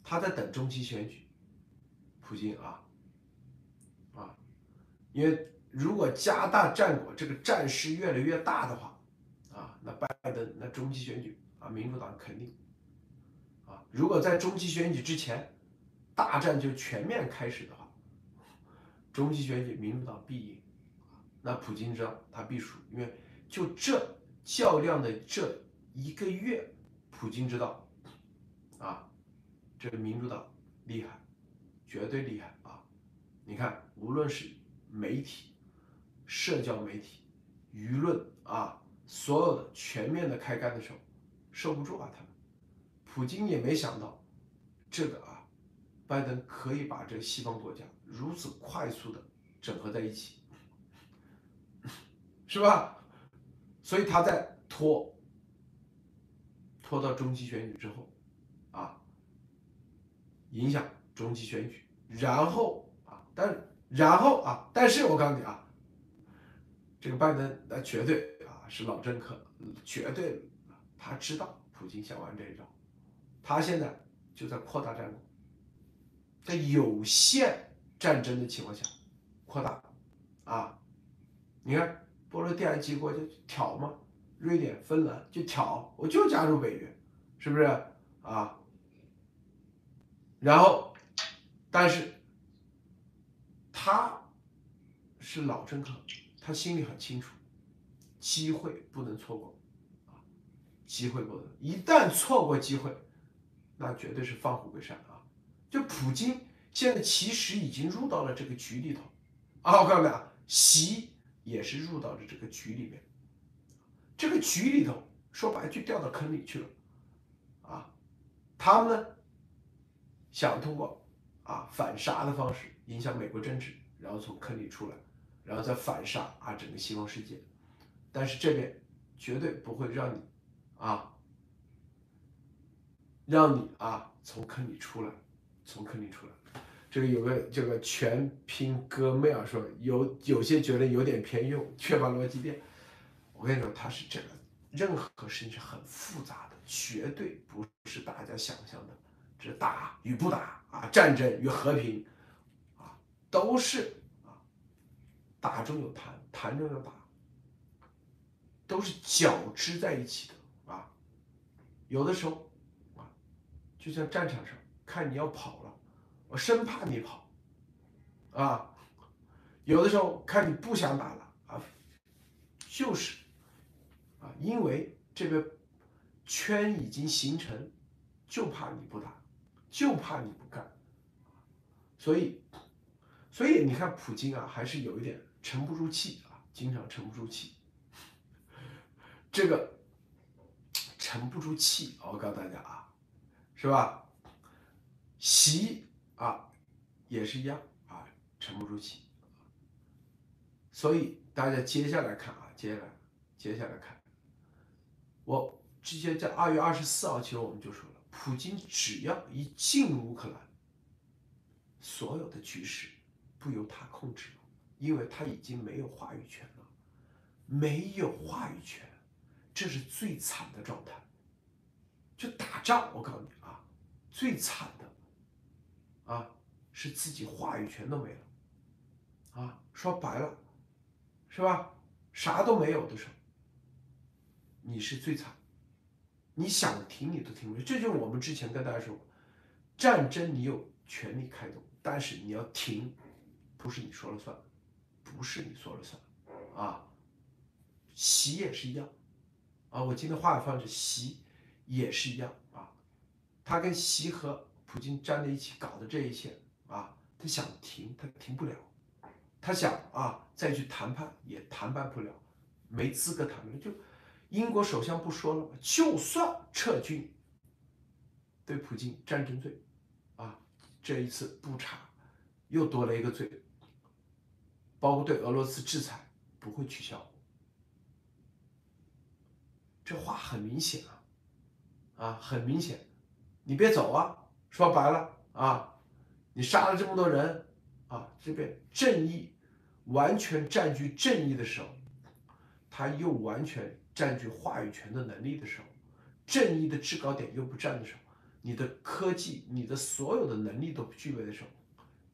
他在等中期选举，普京啊，啊，因为如果加大战果，这个战事越来越大的话，啊，那拜登那中期选举啊，民主党肯定，啊，如果在中期选举之前，大战就全面开始的。中期选举，民主党必赢，那普京知道他必输，因为就这较量的这一个月，普京知道，啊，这个民主党厉害，绝对厉害啊！你看，无论是媒体、社交媒体、舆论啊，所有的全面的开干的时候，受不住啊！他们，普京也没想到，这个啊，拜登可以把这西方国家。如此快速的整合在一起，是吧？所以他在拖，拖到中期选举之后，啊，影响中期选举，然后啊，但然后啊，但是我告诉你啊，这个拜登那绝对啊是老政客，绝对他知道普京想玩这一招，他现在就在扩大战果，在有限。战争的情况下，扩大，啊，你看波罗的海几国就挑嘛，瑞典、芬兰就挑，我就加入北约，是不是啊？然后，但是他是老政客，他心里很清楚，机会不能错过，啊，机会不能，一旦错过机会，那绝对是放虎归山啊！就普京。现在其实已经入到了这个局里头，啊，我告诉你啊，习也是入到了这个局里面，这个局里头说白就掉到坑里去了，啊，他们呢想通过啊反杀的方式影响美国政治，然后从坑里出来，然后再反杀啊整个西方世界，但是这边绝对不会让你啊，让你啊从坑里出来，从坑里出来。这个有个这个全拼哥妹啊，说有有些觉得有点偏右，缺乏逻辑链。我跟你说，他是这个，任何事情是很复杂的，绝对不是大家想象的，这打与不打啊，战争与和平啊，都是啊，打中有弹，弹中有打，都是交织在一起的啊。有的时候啊，就像战场上，看你要跑了。我生怕你跑，啊，有的时候看你不想打了啊，就是，啊，因为这个圈已经形成，就怕你不打，就怕你不干，所以，所以你看普京啊，还是有一点沉不住气啊，经常沉不住气，这个沉不住气，我告诉大家啊，是吧？习。啊，也是一样啊，沉不住气。所以大家接下来看啊，接下来，接下来看，我之前在二月二十四号，其实我们就说了，普京只要一进入乌克兰，所有的局势不由他控制了，因为他已经没有话语权了，没有话语权，这是最惨的状态。就打仗，我告诉你啊，最惨的啊是自己话语权都没了，啊，说白了，是吧？啥都没有的时候，你是最惨。你想停你都停不了，这就是我们之前跟大家说，战争你有权利开动，但是你要停，不是你说了算，不是你说了算，啊，习也是一样，啊，我今天话放这习也是一样啊，他跟习和普京站在一起搞的这一切啊，他想停他停不了，他想啊再去谈判也谈判不了，没资格谈判就。英国首相不说了吗？就算撤军，对普京战争罪，啊，这一次不查，又多了一个罪，包括对俄罗斯制裁不会取消。这话很明显啊，啊，很明显，你别走啊！说白了啊，你杀了这么多人啊，这边正义完全占据正义的时候，他又完全。占据话语权的能力的时候，正义的制高点又不占的时候，你的科技、你的所有的能力都不具备的时候，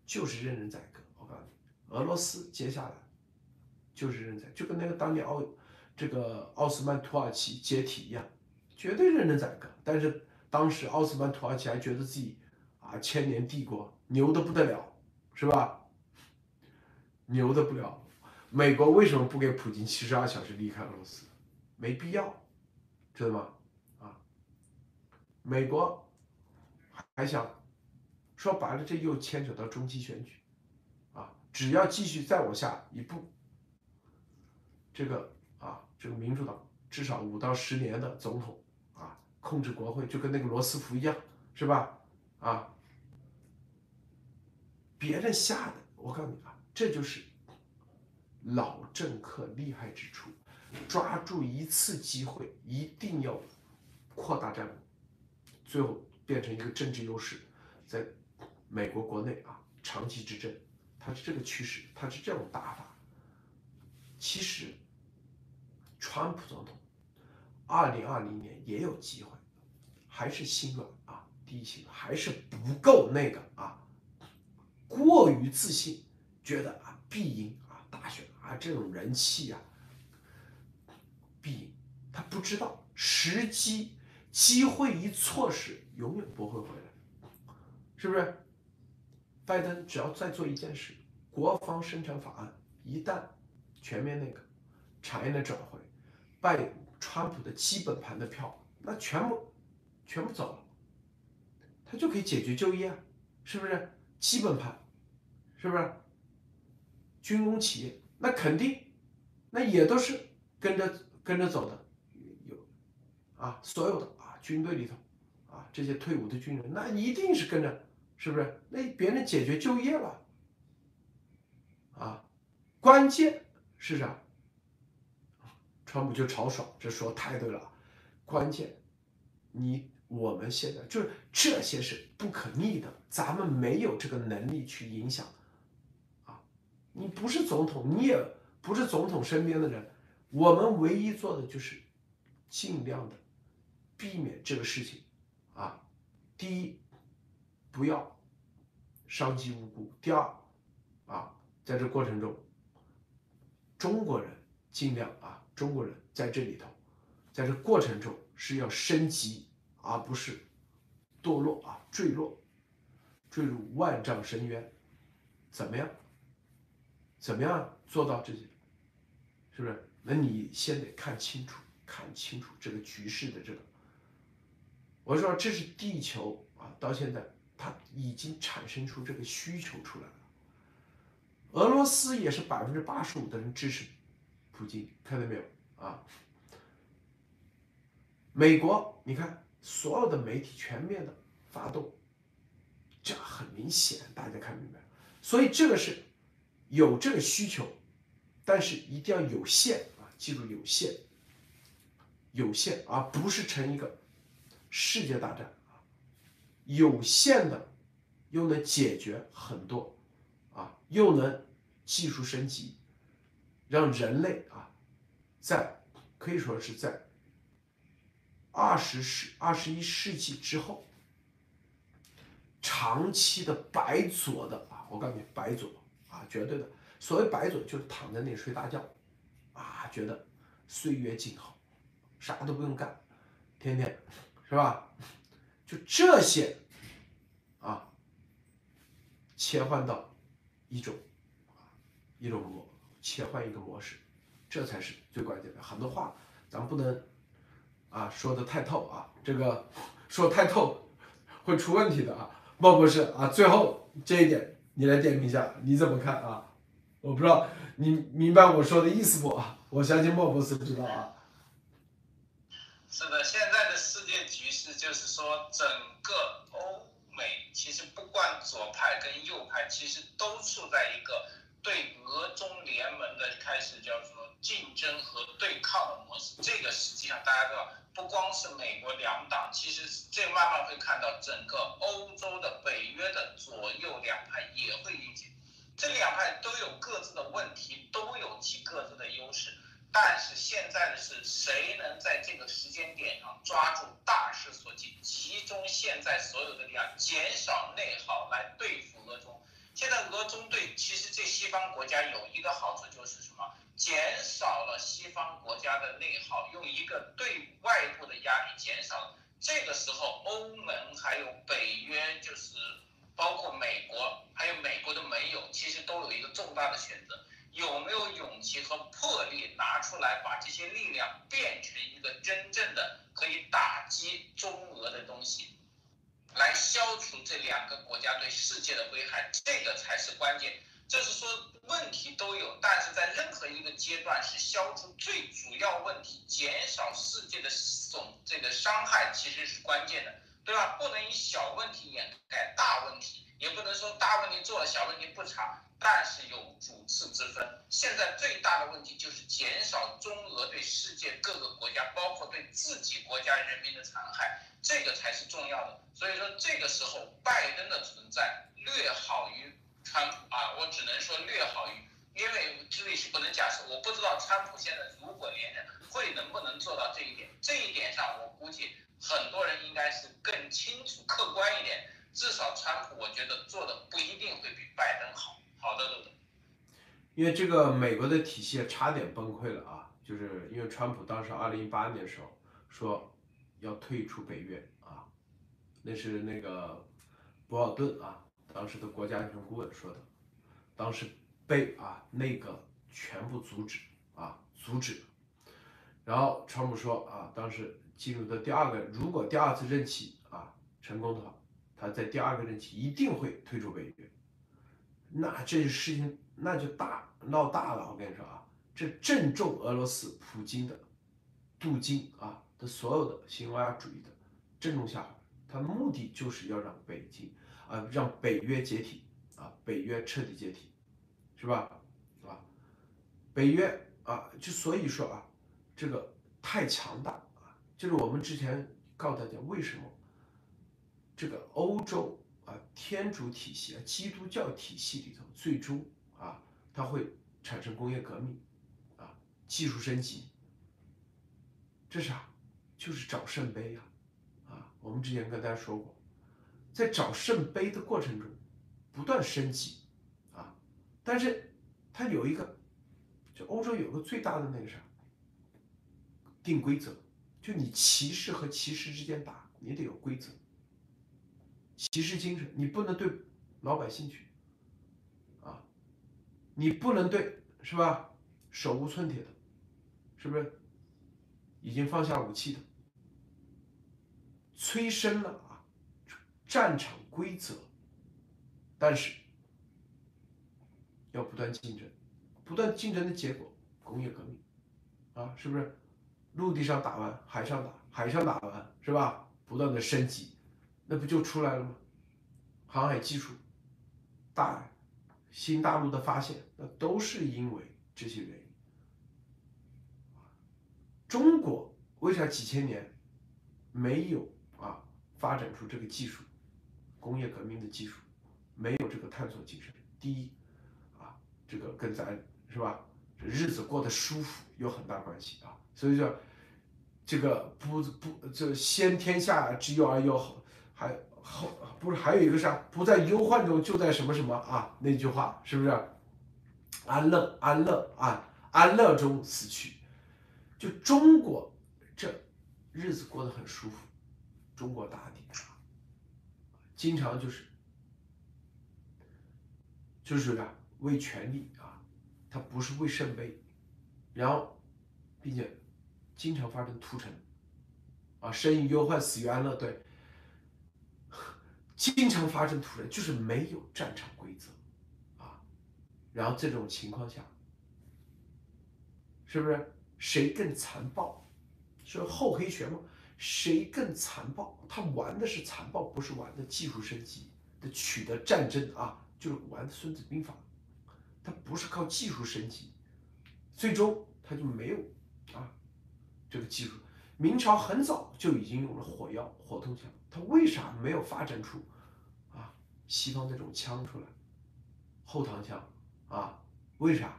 就是任人宰割。我告诉你，俄罗斯接下来就是任宰，就跟那个当年奥这个奥斯曼土耳其解体一样，绝对任人宰割。但是当时奥斯曼土耳其还觉得自己啊千年帝国牛的不得了，是吧？牛的不了。美国为什么不给普京七十二小时离开俄罗斯？没必要，知道吗？啊，美国还想说白了，这又牵扯到中期选举，啊，只要继续再往下一步，这个啊，这个民主党至少五到十年的总统，控制国会就跟那个罗斯福一样，是吧？啊，别人下的，我告诉你啊，这就是老政客厉害之处。抓住一次机会，一定要扩大战果，最后变成一个政治优势，在美国国内啊长期执政，它是这个趋势，它是这种打法。其实，川普总统二零二零年也有机会，还是心软啊，低情，还是不够那个啊，过于自信，觉得啊必赢啊大选啊这种人气啊。必赢他不知道时机，机会一错失，永远不会回来，是不是？拜登只要再做一件事，国防生产法案一旦全面那个产业的转回，拜川普的基本盘的票，那全部全部走了，他就可以解决就业啊，是不是？基本盘，是不是？军工企业那肯定，那也都是跟着。跟着走的有啊，所有的啊军队里头啊这些退伍的军人，那一定是跟着，是不是？那别人解决就业了啊，关键是啥？川普就超爽，这说太对了。关键，你我们现在就是这些是不可逆的，咱们没有这个能力去影响啊。你不是总统，你也不是总统身边的人。我们唯一做的就是尽量的避免这个事情啊。第一，不要伤及无辜；第二，啊，在这过程中，中国人尽量啊，中国人在这里头，在这过程中是要升级，而不是堕落啊，坠落，坠入万丈深渊。怎么样？怎么样做到这些？是不是？那你先得看清楚，看清楚这个局势的这个。我说这是地球啊，到现在它已经产生出这个需求出来了。俄罗斯也是百分之八十五的人支持普京，看到没有啊？美国，你看所有的媒体全面的发动，这很明显，大家看明白。所以这个是有这个需求，但是一定要有限啊。记住有限，有限，而不是成一个世界大战啊！有限的又能解决很多啊，又能技术升级，让人类啊，在可以说是在二十世二十一世纪之后，长期的白左的啊，我告诉你，白左啊，绝对的。所谓白左，就是躺在那里睡大觉，啊，觉得岁月静好，啥都不用干，天天是吧？就这些啊，切换到一种一种模，切换一个模式，这才是最关键的。很多话咱不能啊说的太透啊，这个说太透会出问题的啊。莫博士啊，最后这一点你来点评一下，你怎么看啊？我不知道你明白我说的意思不啊？我相信莫博士知道啊。是的，现在的世界局势就是说，整个欧美其实不管左派跟右派，其实都处在一个对俄中联盟的开始叫做竞争和对抗的模式。这个实际上大家知道，不光是美国两党，其实这慢慢会看到整个欧洲的北约的左右两派也会理解。这两派都有各自的问题，都有其各自的优势，但是现在的是谁能在这个时间点上抓住大势所趋，集中现在所有的力量，减少内耗来对付俄中。现在俄中对其实这西方国家有一个好处就是什么？减少了西方国家的内耗，用一个对外部的压力减少。这个时候，欧盟还有北约就是。包括美国，还有美国的盟友，其实都有一个重大的选择：有没有勇气和魄力拿出来，把这些力量变成一个真正的可以打击中俄的东西，来消除这两个国家对世界的危害，这个才是关键。就是说，问题都有，但是在任何一个阶段，是消除最主要问题，减少世界的损这个伤害，其实是关键的。对吧？不能以小问题掩盖大问题，也不能说大问题做了，小问题不查。但是有主次之分。现在最大的问题就是减少中俄对世界各个国家，包括对自己国家人民的残害，这个才是重要的。所以说，这个时候拜登的存在略好于川普啊，我只能说略好于，因为这里是不能假设。我不知道川普现在如果连任，会能不能做到这一点？这一点上，我估计。很多人应该是更清楚、客观一点。至少川普，我觉得做的不一定会比拜登好。好的，路德。因为这个美国的体系差点崩溃了啊！就是因为川普当时二零一八年的时候说要退出北约啊，那是那个博尔顿啊，当时的国家安全顾问说的，当时被啊那个全部阻止啊阻止。然后川普说啊，当时。进入的第二个，如果第二次任期啊成功的话，他在第二个任期一定会退出北约。那这事情那就大闹大了，我跟你说啊，这正中俄罗斯普京的镀金啊的所有的新欧亚主义的正中下怀。他的目的就是要让北京啊让北约解体啊，北约彻底解体，是吧？啊，北约啊，就所以说啊，这个太强大。就是我们之前告诉大家，为什么这个欧洲啊天主体系啊基督教体系里头，最终啊它会产生工业革命啊技术升级，这啥？就是找圣杯呀啊！我们之前跟大家说过，在找圣杯的过程中不断升级啊，但是它有一个，就欧洲有个最大的那个啥，定规则。就你骑士和骑士之间打，你得有规则，骑士精神，你不能对老百姓去，啊，你不能对是吧？手无寸铁的，是不是？已经放下武器的，催生了啊，战场规则，但是要不断竞争，不断竞争的结果，工业革命，啊，是不是？陆地上打完，海上打，海上打完，是吧？不断的升级，那不就出来了吗？航海技术，大新大陆的发现，那都是因为这些原因。中国为啥几千年没有啊发展出这个技术，工业革命的技术，没有这个探索精神？第一，啊，这个跟咱是吧，日子过得舒服有很大关系啊。所以说，这个不不这先天下之忧而忧后，还后不是还有一个啥？不在忧患中，就在什么什么啊？那句话是不是？安乐安乐啊，安乐中死去。就中国这日子过得很舒服，中国大地啊，经常就是就是啊为权力啊，他不是为圣杯，然后并且经常发生屠城啊，生于忧患，死于安乐，对，经常发生屠城，就是没有战场规则啊，然后这种情况下，是不是谁更残暴？是厚黑学吗？谁更残暴？他玩的是残暴，不是玩的技术升级的取得战争啊，就是玩《孙子兵法》，它不是靠技术升级，最终它就没有啊这个技术。明朝很早就已经有了火药、火筒枪，它为啥没有发展出啊西方这种枪出来？后膛枪啊，为啥？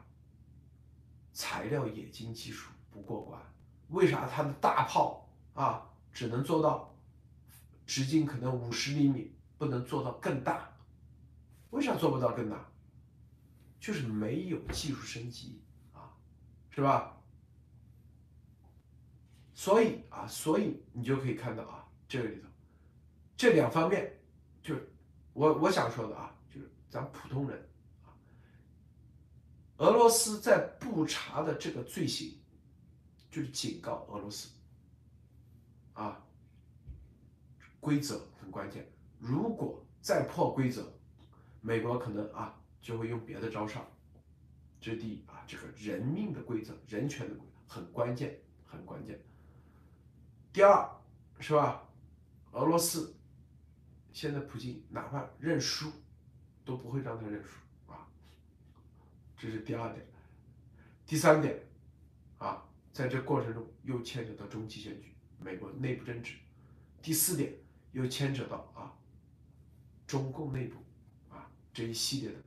材料冶金技术不过关，为啥他的大炮啊只能做到直径可能五十厘米，不能做到更大？为啥做不到更大？就是没有技术升级啊，是吧？所以啊，所以你就可以看到啊，这个里头这两方面，就是我我想说的啊，就是咱普通人啊，俄罗斯在不查的这个罪行，就是警告俄罗斯啊，规则很关键，如果再破规则，美国可能啊就会用别的招上。这是第一啊，这个人命的规则、人权的规则很关键，很关键。第二是吧？俄罗斯现在普京哪怕认输，都不会让他认输啊。这是第二点。第三点啊，在这过程中又牵扯到中期选举、美国内部政治。第四点又牵扯到啊，中共内部啊这一系列的，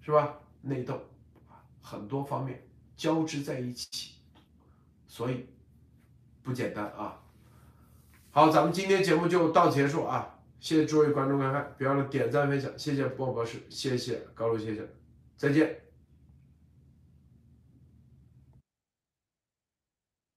是吧？内斗啊，很多方面交织在一起，所以不简单啊。好，咱们今天节目就到此结束啊，谢谢诸位观众观看，别忘了点赞分享，谢谢波博士，谢谢高露先生，再见。